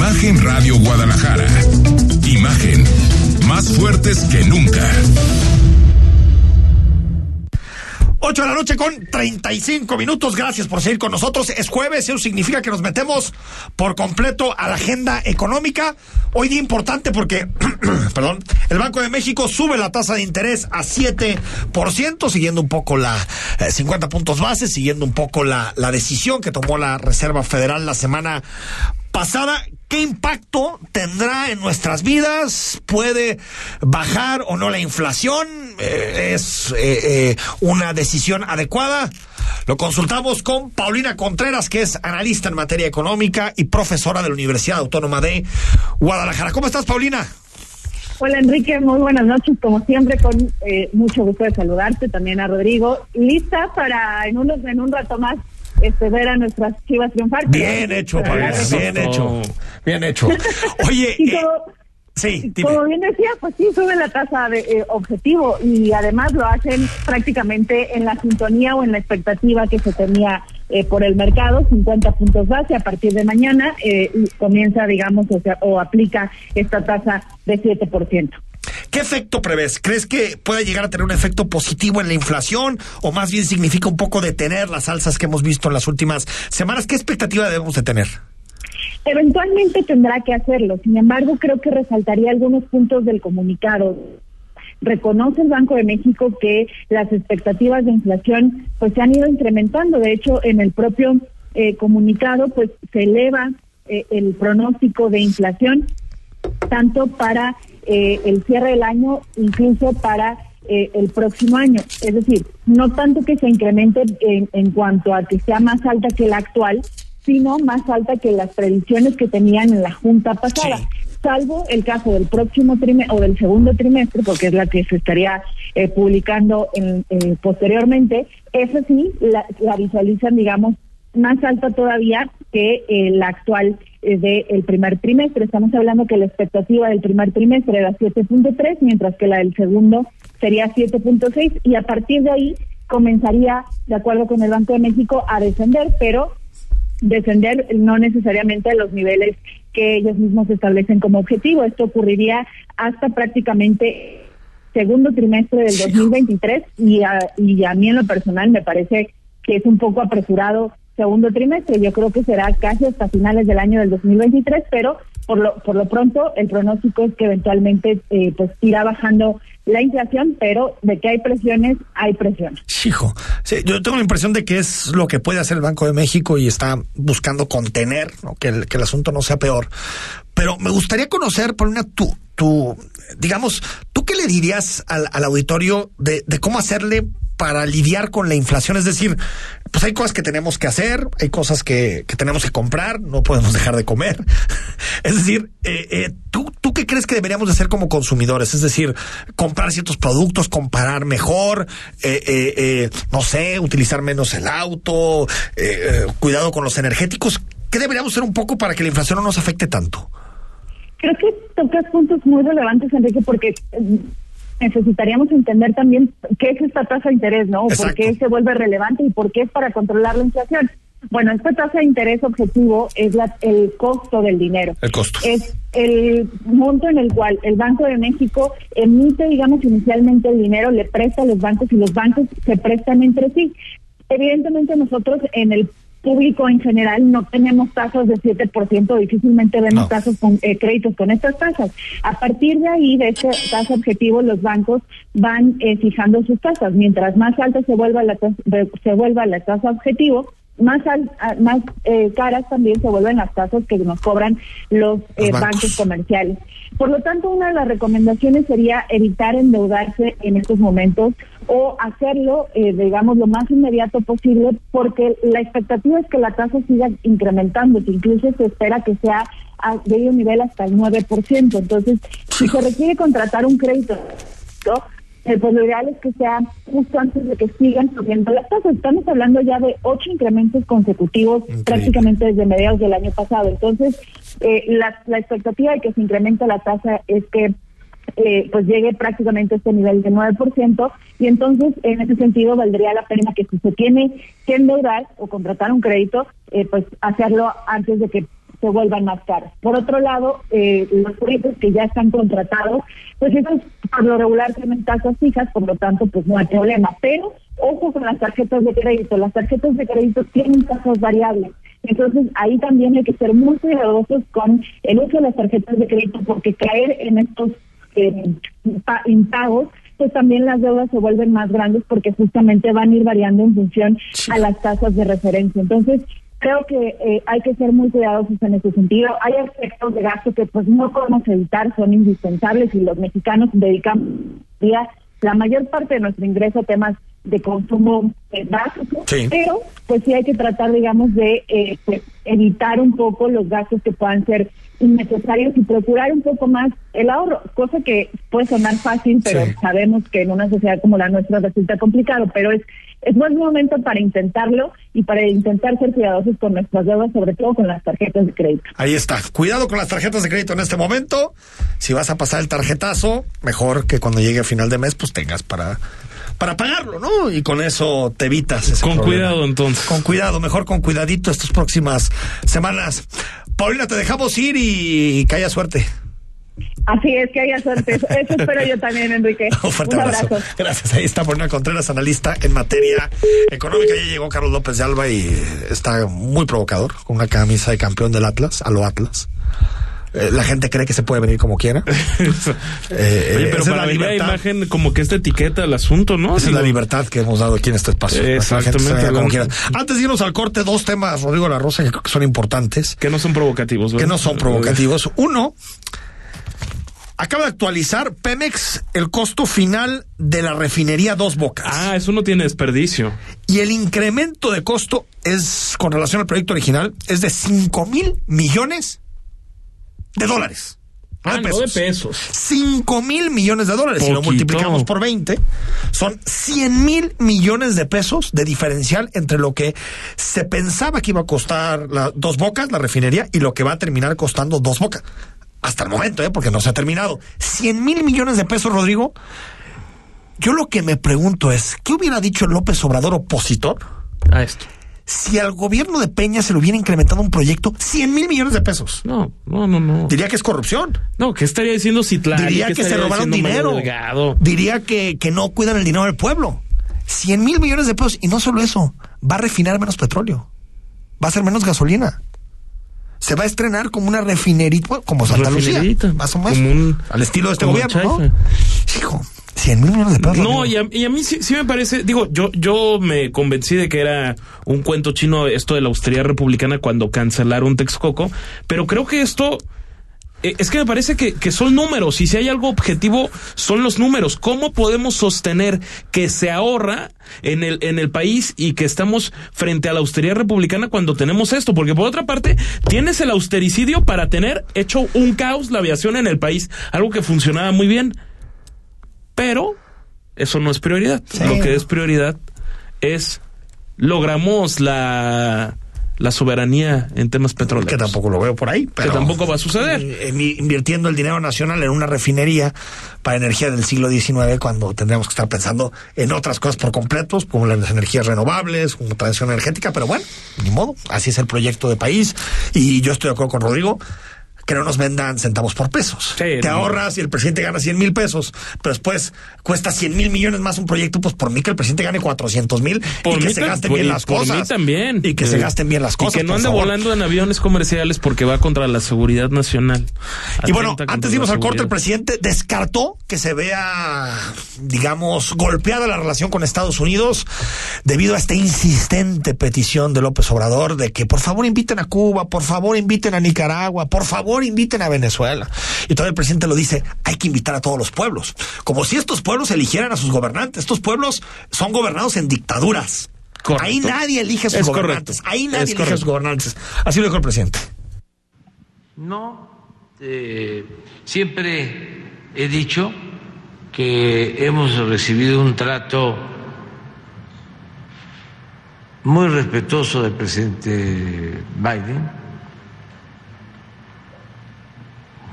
Imagen Radio Guadalajara. Imagen. Más fuertes que nunca. 8 de la noche con 35 minutos. Gracias por seguir con nosotros. Es jueves, eso significa que nos metemos por completo a la agenda económica. Hoy día importante porque, perdón, el Banco de México sube la tasa de interés a 7%, siguiendo un poco la 50 puntos base, siguiendo un poco la, la decisión que tomó la Reserva Federal la semana ¿Qué impacto tendrá en nuestras vidas? ¿Puede bajar o no la inflación? Eh, ¿Es eh, eh, una decisión adecuada? Lo consultamos con Paulina Contreras, que es analista en materia económica y profesora de la Universidad Autónoma de Guadalajara. ¿Cómo estás, Paulina? Hola Enrique, muy buenas noches, como siempre, con mucho gusto de saludarte, también a Rodrigo. Lista para en, unos, en un rato más este, ver a nuestras chivas triunfar. Bien hecho, Paulina, bien hecho, bien hecho. Oye, como, sí, como bien decía, pues sí sube la tasa de eh, objetivo y además lo hacen prácticamente en la sintonía o en la expectativa que se tenía eh, por el mercado, 50 puntos base. A partir de mañana eh, comienza, digamos, o, sea, o aplica esta tasa de 7%. ¿Qué efecto prevés? ¿Crees que puede llegar a tener un efecto positivo en la inflación o más bien significa un poco detener las alzas que hemos visto en las últimas semanas? ¿Qué expectativa debemos de tener? Eventualmente tendrá que hacerlo. Sin embargo, creo que resaltaría algunos puntos del comunicado. Reconoce el Banco de México que las expectativas de inflación pues se han ido incrementando. De hecho, en el propio eh, comunicado pues se eleva eh, el pronóstico de inflación tanto para eh, el cierre del año, incluso para eh, el próximo año. Es decir, no tanto que se incremente en, en cuanto a que sea más alta que la actual, sino más alta que las previsiones que tenían en la junta pasada. Salvo el caso del próximo trimestre o del segundo trimestre, porque es la que se estaría eh, publicando en, posteriormente, eso sí la, la visualizan, digamos, más alta todavía que la actual eh, del primer trimestre. Estamos hablando que la expectativa del primer trimestre era 7.3, mientras que la del segundo sería 7.6 y a partir de ahí comenzaría, de acuerdo con el Banco de México, a descender, pero descender no necesariamente a los niveles que ellos mismos establecen como objetivo. Esto ocurriría hasta prácticamente segundo trimestre del 2023 y a, y a mí en lo personal me parece que es un poco apresurado segundo trimestre. Yo creo que será casi hasta finales del año del 2023, pero por lo, por lo pronto el pronóstico es que eventualmente eh, pues irá bajando la inflación, pero de que hay presiones, hay presiones. Hijo, yo tengo la impresión de que es lo que puede hacer el Banco de México y está buscando contener, que, el, que el asunto no sea peor. Pero me gustaría conocer, Paulina, tú, tú, digamos, ¿tú qué le dirías al, al auditorio de, de cómo hacerle para lidiar con la inflación? Es decir, pues hay cosas que tenemos que hacer, hay cosas que, que tenemos que comprar, no podemos dejar de comer. es decir, eh, eh, ¿tú, ¿tú qué crees que deberíamos de hacer como consumidores? Es decir, comprar ciertos productos, comparar mejor, eh, no sé, utilizar menos el auto, cuidado con los energéticos. ¿Qué deberíamos hacer un poco para que la inflación no nos afecte tanto? Creo que tocas puntos muy relevantes, Enrique, porque necesitaríamos entender también qué es esta tasa de interés, ¿no? ¿Por qué se vuelve relevante y por qué es para controlar la inflación? Bueno, esta tasa de interés objetivo es la, el costo del dinero. El costo. Es el monto en el cual el Banco de México emite, digamos, inicialmente el dinero, le presta a los bancos y los bancos se prestan entre sí. Evidentemente nosotros en el público en general no tenemos tasas de 7%, difícilmente vemos tasas con eh, créditos con estas tasas. A partir de ahí, de ese tasa objetivo, los bancos van eh, fijando sus tasas. Mientras más alta se vuelva la tasa, se vuelva la tasa objetivo, más más eh, caras también se vuelven las tasas que nos cobran los, bancos comerciales. Por lo tanto, una de las recomendaciones sería evitar endeudarse en estos momentos o hacerlo, eh, digamos, lo más inmediato posible, porque la expectativa es que la tasa siga incrementando, que incluso se espera que sea a, de un nivel hasta el 9%. Entonces, si se requiere contratar un crédito, eh, pues lo ideal es que sea justo antes de que sigan subiendo las tasas. Estamos hablando ya de ocho incrementos consecutivos prácticamente desde mediados del año pasado. Entonces, eh, la, la expectativa de que se incremente la tasa es que eh, pues llegue prácticamente a este nivel de 9%, y entonces en ese sentido valdría la pena que si se tiene que endeudar o contratar un crédito, eh, pues hacerlo antes de que se vuelvan más caros. Por otro lado, eh, los créditos que ya están contratados, pues esos por lo regular tienen tasas fijas, por lo tanto, pues no hay problema. Pero ojo con las tarjetas de crédito, las tarjetas de crédito tienen tasas variables. Entonces, ahí también hay que ser muy cuidadosos con el uso de las tarjetas de crédito, porque caer en estos eh, impagos pues también las deudas se vuelven más grandes porque justamente van a ir variando en función a las tasas de referencia. Entonces, creo que eh, hay que ser muy cuidadosos en ese sentido. Hay aspectos de gasto que pues no podemos evitar, son indispensables y los mexicanos dedicamos día la mayor parte de nuestro ingreso a temas de consumo eh, básico, pero pues sí hay que tratar, digamos, de eh, pues, evitar un poco los gastos que puedan ser innecesarios y procurar un poco más el ahorro, cosa que puede sonar fácil, pero sabemos que en una sociedad como la nuestra resulta complicado, pero es es buen momento para intentarlo y para intentar ser cuidadosos con nuestras deudas, sobre todo con las tarjetas de crédito. Ahí está. Cuidado con las tarjetas de crédito en este momento. Si vas a pasar el tarjetazo, mejor que cuando llegue a final de mes, pues tengas para para pagarlo, ¿no? Y con eso te evitas ese Con cuidado, entonces. Con cuidado, mejor con cuidadito estas próximas semanas. Paulina, te dejamos ir y que haya suerte. Así es, que haya suerte. Eso, espero yo también, Enrique. Un fuerte abrazo. Gracias. Ahí está Paulina Contreras, analista en materia económica. Ya llegó Carlos López de Alba y está muy provocador, con una camisa de campeón del Atlas, a lo Atlas. Eh, la gente cree que se puede venir como quiera. Eh, Oye, pero para la imagen, como que esta etiqueta el asunto, ¿no? Esa es la libertad que hemos dado aquí en este espacio. Exactamente. Como quiera. Antes de irnos al corte, dos temas, Rodrigo La Rosa, que creo que son importantes. Que no son provocativos, Que no son provocativos. Uno, acaba de actualizar Pemex el costo final de la refinería Dos Bocas. Ah, eso no tiene desperdicio. Y el incremento de costo es, con relación al proyecto original, es de 5 mil millones de dólares. Ah, No de pesos. de pesos. 5 mil millones de dólares. Si lo multiplicamos por 20, son 100 mil millones de pesos de diferencial entre lo que se pensaba que iba a costar la, Dos Bocas, la refinería, y lo que va a terminar costando Dos Bocas. Hasta el momento, ¿eh? porque no se ha terminado. 100 mil millones de pesos, Rodrigo. Yo lo que me pregunto es, ¿qué hubiera dicho López Obrador opositor? A esto. Si al gobierno de Peña se le hubiera incrementado un proyecto 100 mil millones de pesos. No, no, no, no. Diría que es corrupción. No, ¿qué estaría diciendo Citlali? Diría ¿Qué que se robaron dinero. Diría que, que no cuidan el dinero del pueblo. 100 mil millones de pesos. Y no solo eso, va a refinar menos petróleo. Va a ser menos gasolina. Se va a estrenar como una refinería, bueno, como Santa Lucía. Refinerita. Más o menos. Como un- al estilo de este gobierno, ¿no? Hijo, 100 mil millones de pesos. No, y a, y a mí sí, sí me parece, digo, yo, yo me convencí de que era un cuento chino esto de la austeridad republicana cuando cancelaron Texcoco, pero creo que esto, eh, es que me parece que, que son números y si hay algo objetivo son los números. ¿Cómo podemos sostener que se ahorra en el, en el país y que estamos frente a la austeridad republicana cuando tenemos esto? Porque por otra parte, tienes el austericidio para tener hecho un caos la aviación en el país, algo que funcionaba muy bien pero eso no es prioridad. Lo que es prioridad es logramos la, la soberanía en temas petroleros. Que tampoco lo veo por ahí. Pero, que tampoco va a suceder. Eh, eh, invirtiendo el dinero nacional en una refinería para energía del siglo XIX cuando tendríamos que estar pensando en otras cosas por completos, como las energías renovables, como transición energética, pero bueno, ni modo, así es el proyecto de país y yo estoy de acuerdo con Rodrigo. Que no nos vendan centavos por pesos. Te no. ahorras y el presidente gana 100 mil pesos, pero después cuesta 100 mil millones más un proyecto, pues por mí que el presidente gane 400 mil y Por que mí se gasten bien las por cosas. mí también. Y que se gasten bien las cosas. Y que no ande favor. volando en aviones comerciales porque va contra la seguridad nacional. Y bueno, antes de irnos al corte, el presidente descartó que se vea, digamos, golpeada la relación con Estados Unidos debido a esta insistente petición de López Obrador de que por favor inviten a Cuba, por favor inviten a Nicaragua, por favor inviten a Venezuela. Y todavía el presidente lo dice, hay que invitar a todos los pueblos. Como si estos pueblos eligieran a sus gobernantes. Estos pueblos son gobernados en dictaduras. Ahí nadie elige a sus Es gobernantes. correcto. Ahí nadie Es elige a sus gobernantes. Así lo dijo el presidente. No, eh, siempre he dicho que hemos recibido un trato muy respetuoso del presidente Biden,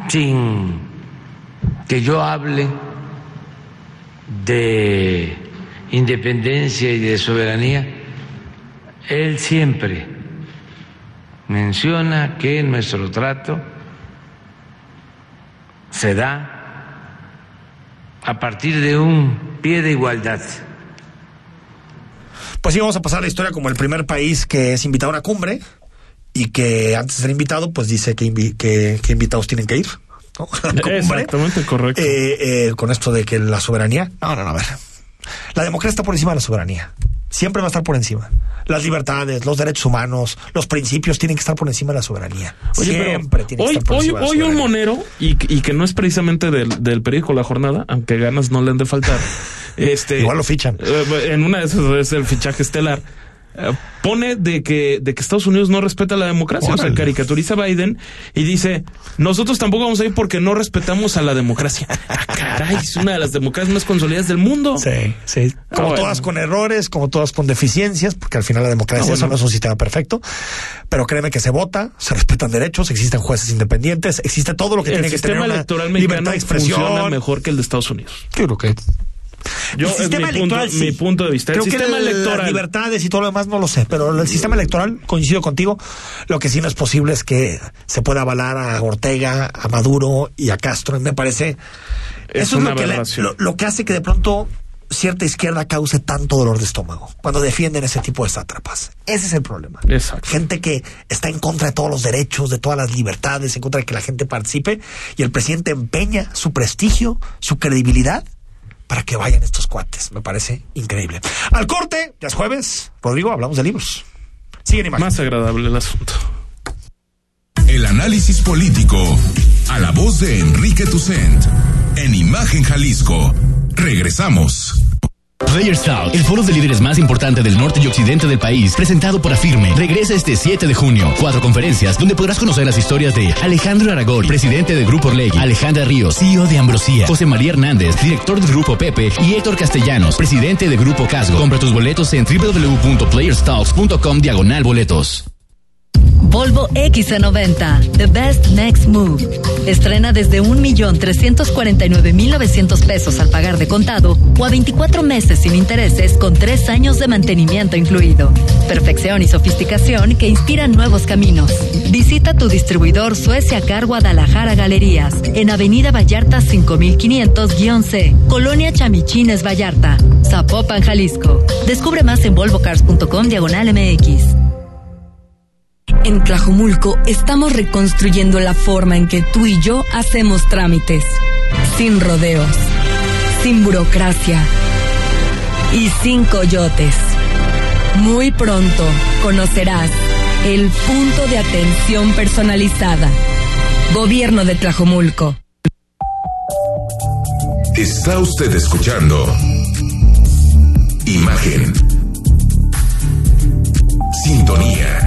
sin que yo hable de independencia y de soberanía, él siempre menciona que nuestro trato se da a partir de un pie de igualdad. Pues sí, vamos a pasar la historia como el primer país que es invitado a una cumbre y que antes de ser invitado, pues dice que, invi- que, que invitados tienen que ir. Exactamente, correcto. Eh, eh, con esto de que la soberanía. No, no, no, a ver. La democracia está por encima de la soberanía. Siempre va a estar por encima. Las libertades, los derechos humanos, los principios tienen que estar por encima de la soberanía. Oye, Siempre tienen que hoy, estar por hoy, encima de la hoy un monero, y, y que no es precisamente del, del periódico La Jornada, aunque ganas no le han de faltar. este, Igual lo fichan. eh, en una de esas es el fichaje estelar. Pone de que, de que Estados Unidos no respeta la democracia. O sea, Órale. caricaturiza a Biden y dice: Nosotros tampoco vamos a ir porque no respetamos a la democracia. Ah, caray, es una de las democracias más consolidadas del mundo. Sí, sí. Como Ah, bueno. todas con errores, como todas con deficiencias, porque al final la democracia Ah, bueno. eso no es un sistema perfecto. Pero créeme que se vota, se respetan derechos, existen jueces independientes, existe todo lo que el tiene que tener sistema una electoral libertad mexicano de expresión. funciona mejor que el de Estados Unidos. Yo creo que Yo, el sistema mi punto, electoral, sí. mi punto de vista. Creo el que sistema las electoral. libertades y todo lo demás no lo sé, pero el sistema electoral, coincido contigo, lo que sí no es posible es que se pueda avalar a Ortega, a Maduro y a Castro. Me parece... Es eso es lo que, lo, lo que hace que de pronto cierta izquierda cause tanto dolor de estómago cuando defienden ese tipo de sátrapas. Ese es el problema. Exacto. Gente que está en contra de todos los derechos, de todas las libertades, en contra de que la gente participe y el presidente empeña su prestigio, su credibilidad para que vayan estos cuates. Me parece increíble. Al corte, ya es jueves. Rodrigo, hablamos de libros. Siguen imagen. Más agradable el asunto. El análisis político. A la voz de Enrique Tucent. En Imagen Jalisco. Regresamos. Players Talk, el foro de líderes más importante del norte y occidente del país, presentado por Afirme, regresa este 7 de junio. Cuatro conferencias donde podrás conocer las historias de Alejandro Aragón, presidente de Grupo Orlegui, Alejandra Ríos, CEO de Ambrosía, José María Hernández, director del Grupo Pepe, y Héctor Castellanos, presidente de Grupo Casgo. Compra tus boletos en www.playerstalks.com diagonal boletos. Volvo XC90, The Best Next Move. Estrena desde 1.349.900 pesos al pagar de contado o a 24 meses sin intereses con 3 años de mantenimiento incluido. Perfección y sofisticación que inspiran nuevos caminos. Visita tu distribuidor Suecia Car Guadalajara Galerías en Avenida Vallarta 5500-C, Colonia Chamichines Vallarta, Zapopan, Jalisco. Descubre más en volvocars.com diagonal MX. En Tlajomulco estamos reconstruyendo la forma en que tú y yo hacemos trámites. Sin rodeos, sin burocracia y sin coyotes. Muy pronto conocerás el punto de atención personalizada. Gobierno de Tlajomulco. Está usted escuchando Imagen. Sintonía.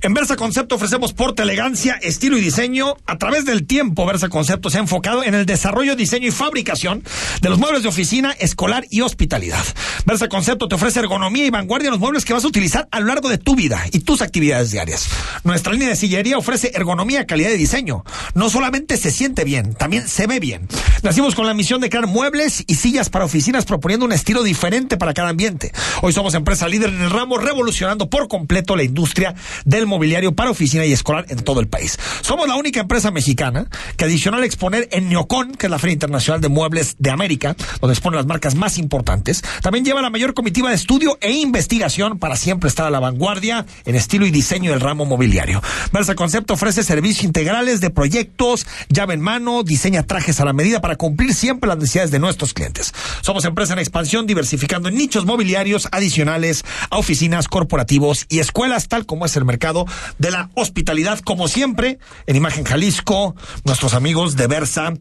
En Versa Concepto ofrecemos porte, elegancia, estilo y diseño. A través del tiempo, Versa Concepto se ha enfocado en el desarrollo, diseño y fabricación de los muebles de oficina, escolar y hospitalidad. Versa Concepto te ofrece ergonomía y vanguardia en los muebles que vas a utilizar a lo largo de tu vida y tus actividades diarias. Nuestra línea de sillería ofrece ergonomía, calidad de diseño. No solamente se siente bien, también se ve bien. Nacimos con la misión de crear muebles y sillas para oficinas proponiendo un estilo diferente para cada ambiente. Hoy somos empresa líder en el ramo, revolucionando por completo la industria del mobiliario para oficina y escolar en todo el país. Somos la única empresa mexicana que adicional exponer en Neocon, que es la Feria Internacional de Muebles de América, donde exponen las marcas más importantes, también lleva la mayor comitiva de estudio e investigación para siempre estar a la vanguardia en estilo y diseño del ramo mobiliario. Versa Concepto ofrece servicios integrales de proyectos, llave en mano, diseña trajes a la medida para cumplir siempre las necesidades de nuestros clientes. Somos empresa en expansión, diversificando en nichos mobiliarios adicionales a oficinas, corporativos y escuelas, tal como es el mercado de la hospitalidad, como siempre, en Imagen Jalisco, nuestros amigos de Versa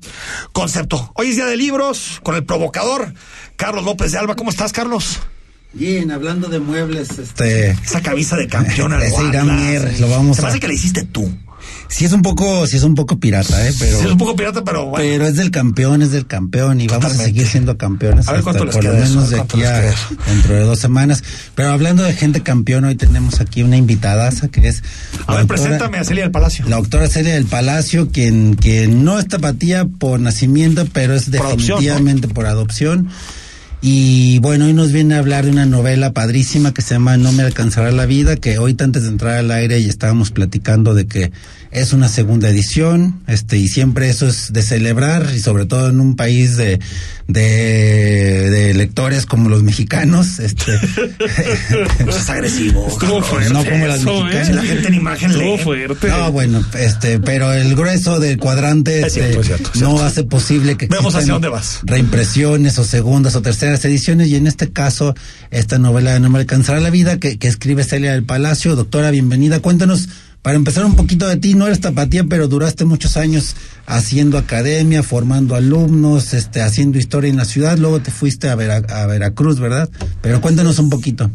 Concepto. Hoy es día de libros con el provocador, Carlos López de Alba. ¿Cómo estás, Carlos? Bien, hablando de muebles, este... Esa camisa de campeón al Ese Irán. Mier, lo vamos Se me a... hace que le hiciste tú. Sí es un poco, sí es un poco pirata, eh, pero... Sí, es un poco pirata, pero bueno. Pero es del campeón, es del campeón y vamos a seguir siendo campeones A ver hasta cuánto les por lo queda eso, menos a de aquí a eso. dentro de dos semanas. Pero hablando de gente campeón, hoy tenemos aquí una invitadaza que es... A ver, doctora- preséntame a Celia del Palacio. La doctora Celia del Palacio, quien, que no es tapatía por nacimiento, pero es Por adopción, definitivamente por adopción. Y bueno, hoy nos viene a hablar de una novela padrísima que se llama No me alcanzará la vida, que ahorita antes de entrar al aire y estábamos platicando de que es una segunda edición, este, y siempre eso es de celebrar, y sobre todo en un país de, de, de lectores como los mexicanos, este. es agresivo. Estuvo fuerte No como las eso, mexicanas. ¿eh? La gente en imagen Estuvo lee. fuerte. No, bueno, este, pero el grueso del cuadrante Es cierto, este, es cierto, es no cierto. hace posible que Vemos hacia dónde vas. reimpresiones o segundas o terceras ediciones y en este caso esta novela de No me alcanzará la vida que, que escribe Celia del Palacio. Doctora, bienvenida. Cuéntanos, para empezar un poquito de ti, no eres tapatía, pero duraste muchos años haciendo academia, formando alumnos, este, haciendo historia en la ciudad, luego te fuiste a, a Veracruz, ¿verdad? Pero cuéntanos un poquito.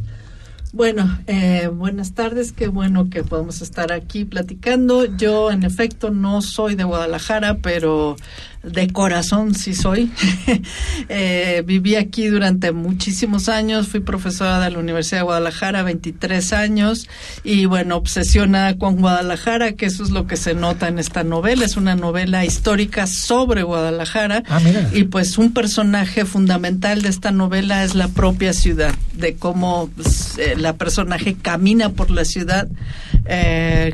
Bueno, eh, buenas tardes, qué bueno que podemos estar aquí platicando. Yo, en efecto, no soy de Guadalajara, pero de corazón sí soy. Eh, viví aquí durante muchísimos años, fui profesora de la Universidad de Guadalajara, 23 años, y bueno, obsesionada con Guadalajara, que eso es lo que se nota en esta novela. Es una novela histórica sobre Guadalajara. Ah, mira. Y pues un personaje fundamental de esta novela es la propia ciudad, de cómo pues, eh, la personaje camina por la ciudad. eh,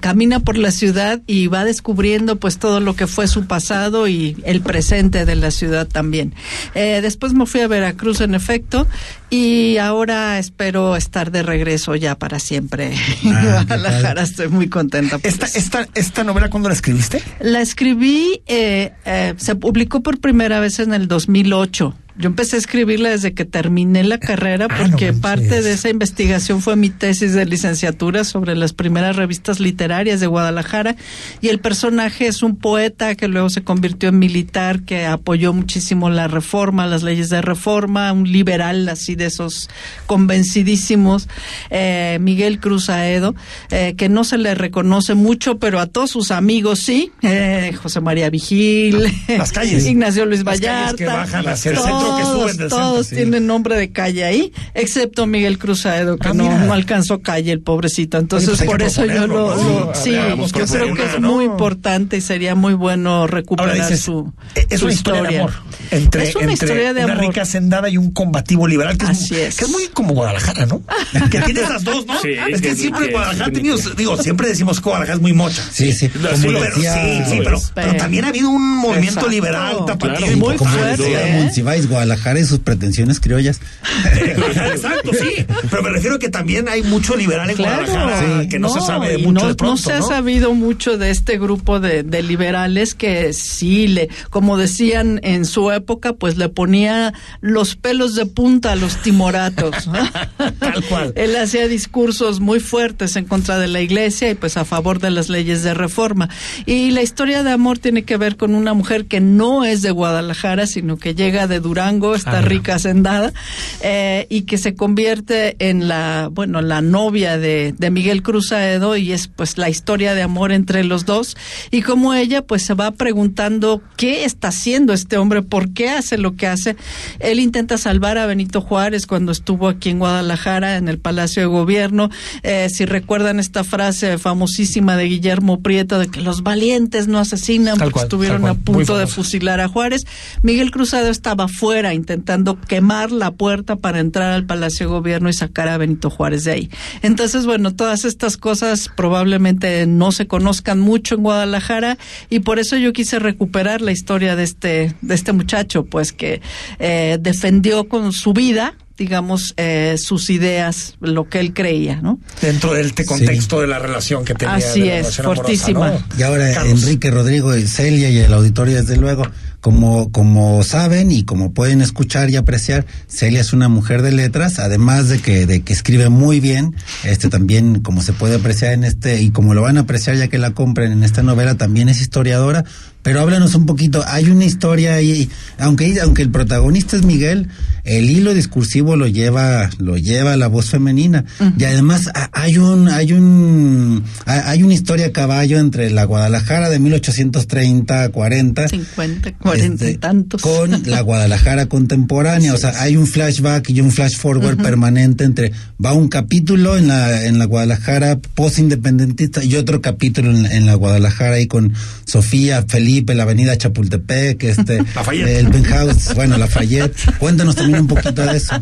camina por la ciudad y va descubriendo pues todo lo que fue su pasado y el presente de la ciudad también. Eh, después me fui a Veracruz en efecto y ahora espero estar de regreso ya para siempre en Ah, Guadalajara. Estoy muy contenta. por Esta, eso. esta, esta novela, ¿cuándo la escribiste? La escribí, eh, eh, se publicó por primera vez en el 2008. Yo empecé a escribirla desde que terminé la carrera Ah, no porque parte de esa investigación fue mi tesis de licenciatura sobre las primeras revistas literarias de Guadalajara y el personaje es un poeta que luego se convirtió en militar que apoyó muchísimo la reforma, las leyes de reforma, un liberal así de esos convencidísimos, eh, Miguel Cruz Aedo, eh, que no se le reconoce mucho, pero a todos sus amigos sí, eh, José María Vigil, Las calles. Ignacio Luis Las calles Vallarta, que bajan hacia el centro, que todos, suben del todos centro, sí. tienen nombre de calle ahí, excepto Miguel Cruz Aedo, que Ah, no, alcanzó calle el pobrecito. Entonces, pues por eso yo lo, ¿no? lo- Sí, yo creo que es ¿no? muy importante y sería muy bueno recuperar Ahora dices, su, eh, es su una historia, de amor. historia. Entre, es una entre historia de una amor. rica hacendada y un combativo liberal, que es, Así muy- es. que es muy como Guadalajara, ¿no? que tiene esas dos, ¿no? Sí, es que, que- siempre que- Guadalajara ha que- tenido, digo, siempre decimos que Guadalajara es muy mocha. Sí, sí, Pero, sí, sí, pero, pero también ha habido un movimiento liberal, tapatío muy fuerte. Guadalajara y sus pretensiones criollas. Exacto, sí. Pero me refiero que también hay mucho liberal en Claro, Guadalajara que no, se sabe mucho no, de pronto, no se ha sabido mucho de este grupo de, de liberales que sí le, como decían en su época, pues le ponía los pelos de punta a los timoratos. Tal cual. Él hacía discursos muy fuertes en contra de la iglesia y pues a favor de las leyes de reforma. Y la historia de amor tiene que ver con una mujer que no es de Guadalajara, sino que llega de Durango, está Ah, rica hacendada, eh, y que se convierte en la, bueno, la novia de, de Miguel Cruz Aedo y es pues la historia de amor entre los dos y como ella pues se va preguntando qué está haciendo este hombre, por qué hace lo que hace. Él intenta salvar a Benito Juárez cuando estuvo aquí en Guadalajara en el Palacio de Gobierno. Eh, si recuerdan esta frase famosísima de Guillermo Prieto de que los valientes no asesinan porque estuvieron a punto de fusilar a Juárez. Miguel Cruzado estaba fuera intentando quemar la puerta para entrar al Palacio de Gobierno y sacar a Benito Juárez de ahí. Entonces, bueno, todas estas cosas probablemente no se conozcan mucho en Guadalajara y por eso yo quise recuperar la historia de este, de este muchacho, pues que eh, defendió con su vida digamos, eh, sus ideas, lo que él creía, ¿no? Dentro del este contexto de la relación que tenía. Así de la es, amorosa, fortísima. ¿no? Y ahora Carlos. Enrique, Rodrigo, y Celia y el auditorio, desde luego, como, como saben y como pueden escuchar y apreciar, Celia es una mujer de letras, además de que, de que escribe muy bien, este también, como se puede apreciar en este, y como lo van a apreciar ya que la compren en esta novela, también es historiadora, pero háblanos un poquito, hay una historia ahí, aunque, aunque el protagonista es Miguel, el hilo discursivo lo lleva, lo lleva la voz femenina, y además hay un, hay un, ha- hay una historia a caballo entre la Guadalajara de 1830, 40, 50, 40 y este, tantos. con la Guadalajara contemporánea. o sea, hay un flashback y un flash forward permanente entre va un capítulo en la en la Guadalajara post independentista y otro capítulo en, la- en la Guadalajara ahí con Sofía, Felipe, la Avenida Chapultepec, este Lafayette. el penthouse, bueno, Lafayette. Cuéntanos también un poquito de eso,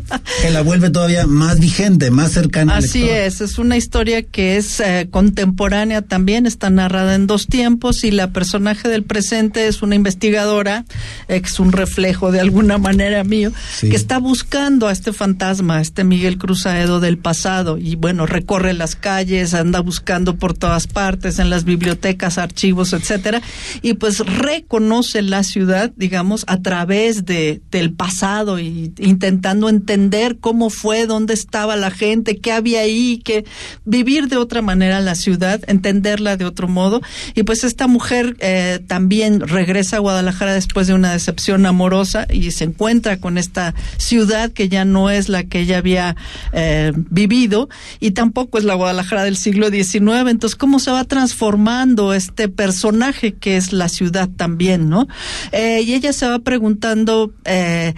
que la vuelve todavía más vigente, más cercana Así es, es una historia que es eh, contemporánea también, está narrada en dos tiempos y la personaje del presente es una investigadora, es un reflejo de alguna manera mío, Sí. que está buscando a este fantasma, a este Miguel Cruzaedo del pasado y bueno, recorre las calles, anda buscando por todas partes, en las bibliotecas, archivos, etcétera, y pues reconoce la ciudad, digamos, a través de del pasado y intentando entender cómo fue, dónde estaba la gente, qué había ahí, que vivir de otra manera la ciudad, entenderla de otro modo. Y pues esta mujer eh, también regresa a Guadalajara después de una decepción amorosa y se encuentra con esta ciudad que ya no es la que ella había eh, vivido y tampoco es la Guadalajara del siglo XIX. Entonces, ¿cómo se va transformando este personaje que es la ciudad también, no? Eh, y ella se va preguntando... Eh,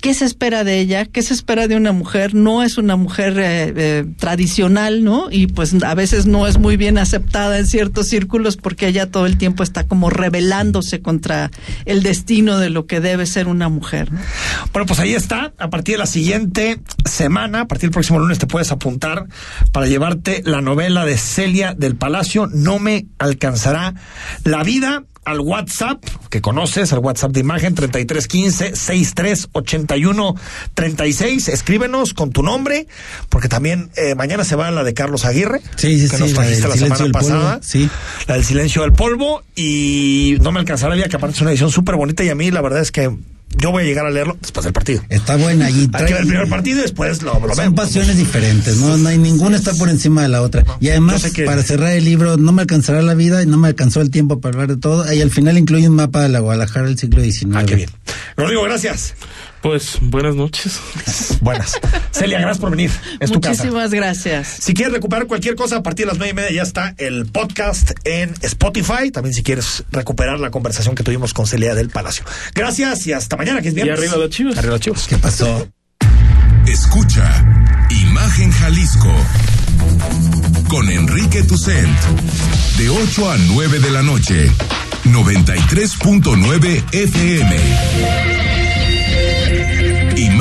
¿Qué se espera de ella? ¿Qué se espera de una mujer? No es una mujer eh, tradicional, ¿no? Y pues a veces no es muy bien aceptada en ciertos círculos porque ella todo el tiempo está como rebelándose contra el destino de lo que debe ser una mujer. ¿no? Bueno, pues ahí está. A partir de la siguiente semana, a partir del próximo lunes, te puedes apuntar para llevarte la novela de Celia del Palacio. No me alcanzará la vida al WhatsApp que conoces, al WhatsApp de imagen 3315 6381 36. Escríbenos con tu nombre, porque también eh, mañana se va la de Carlos Aguirre, Sí, sí, que sí, nos la trajiste la, Silencio semana del Polvo, pasada. sí. La del silencio del polvo. Y no me alcanzará la vida, que aparte es una edición súper bonita. Y a mí, la verdad es que yo voy a llegar a leerlo después del partido. Está buena y Hay que trae- ver el primer partido y después lo, lo Son vemos. pasiones diferentes, ¿no? No hay ninguna está por encima de la otra. Y además, que- para cerrar el libro, no me alcanzará la vida y no me alcanzó el tiempo para hablar de todo. Y al final incluye un mapa de la Guadalajara del siglo XIX. Ah, qué bien. Rodrigo, gracias. Pues buenas noches. Buenas. Celia, gracias por venir. Es tu casa. Muchísimas gracias. Si quieres recuperar cualquier cosa, a partir de las nueve y media ya está el podcast en Spotify. También si quieres recuperar la conversación que tuvimos con Celia del Palacio. Gracias y hasta mañana, que es viernes. Y arriba los chivos. Arriba los chivos. ¿Qué pasó? Escucha Imagen Jalisco con Enrique Tucent de 8 a 9 de la noche 93.9 FM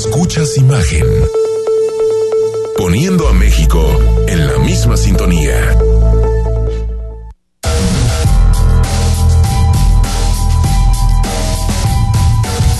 Escuchas imagen. poniendo a México en la misma sintonía.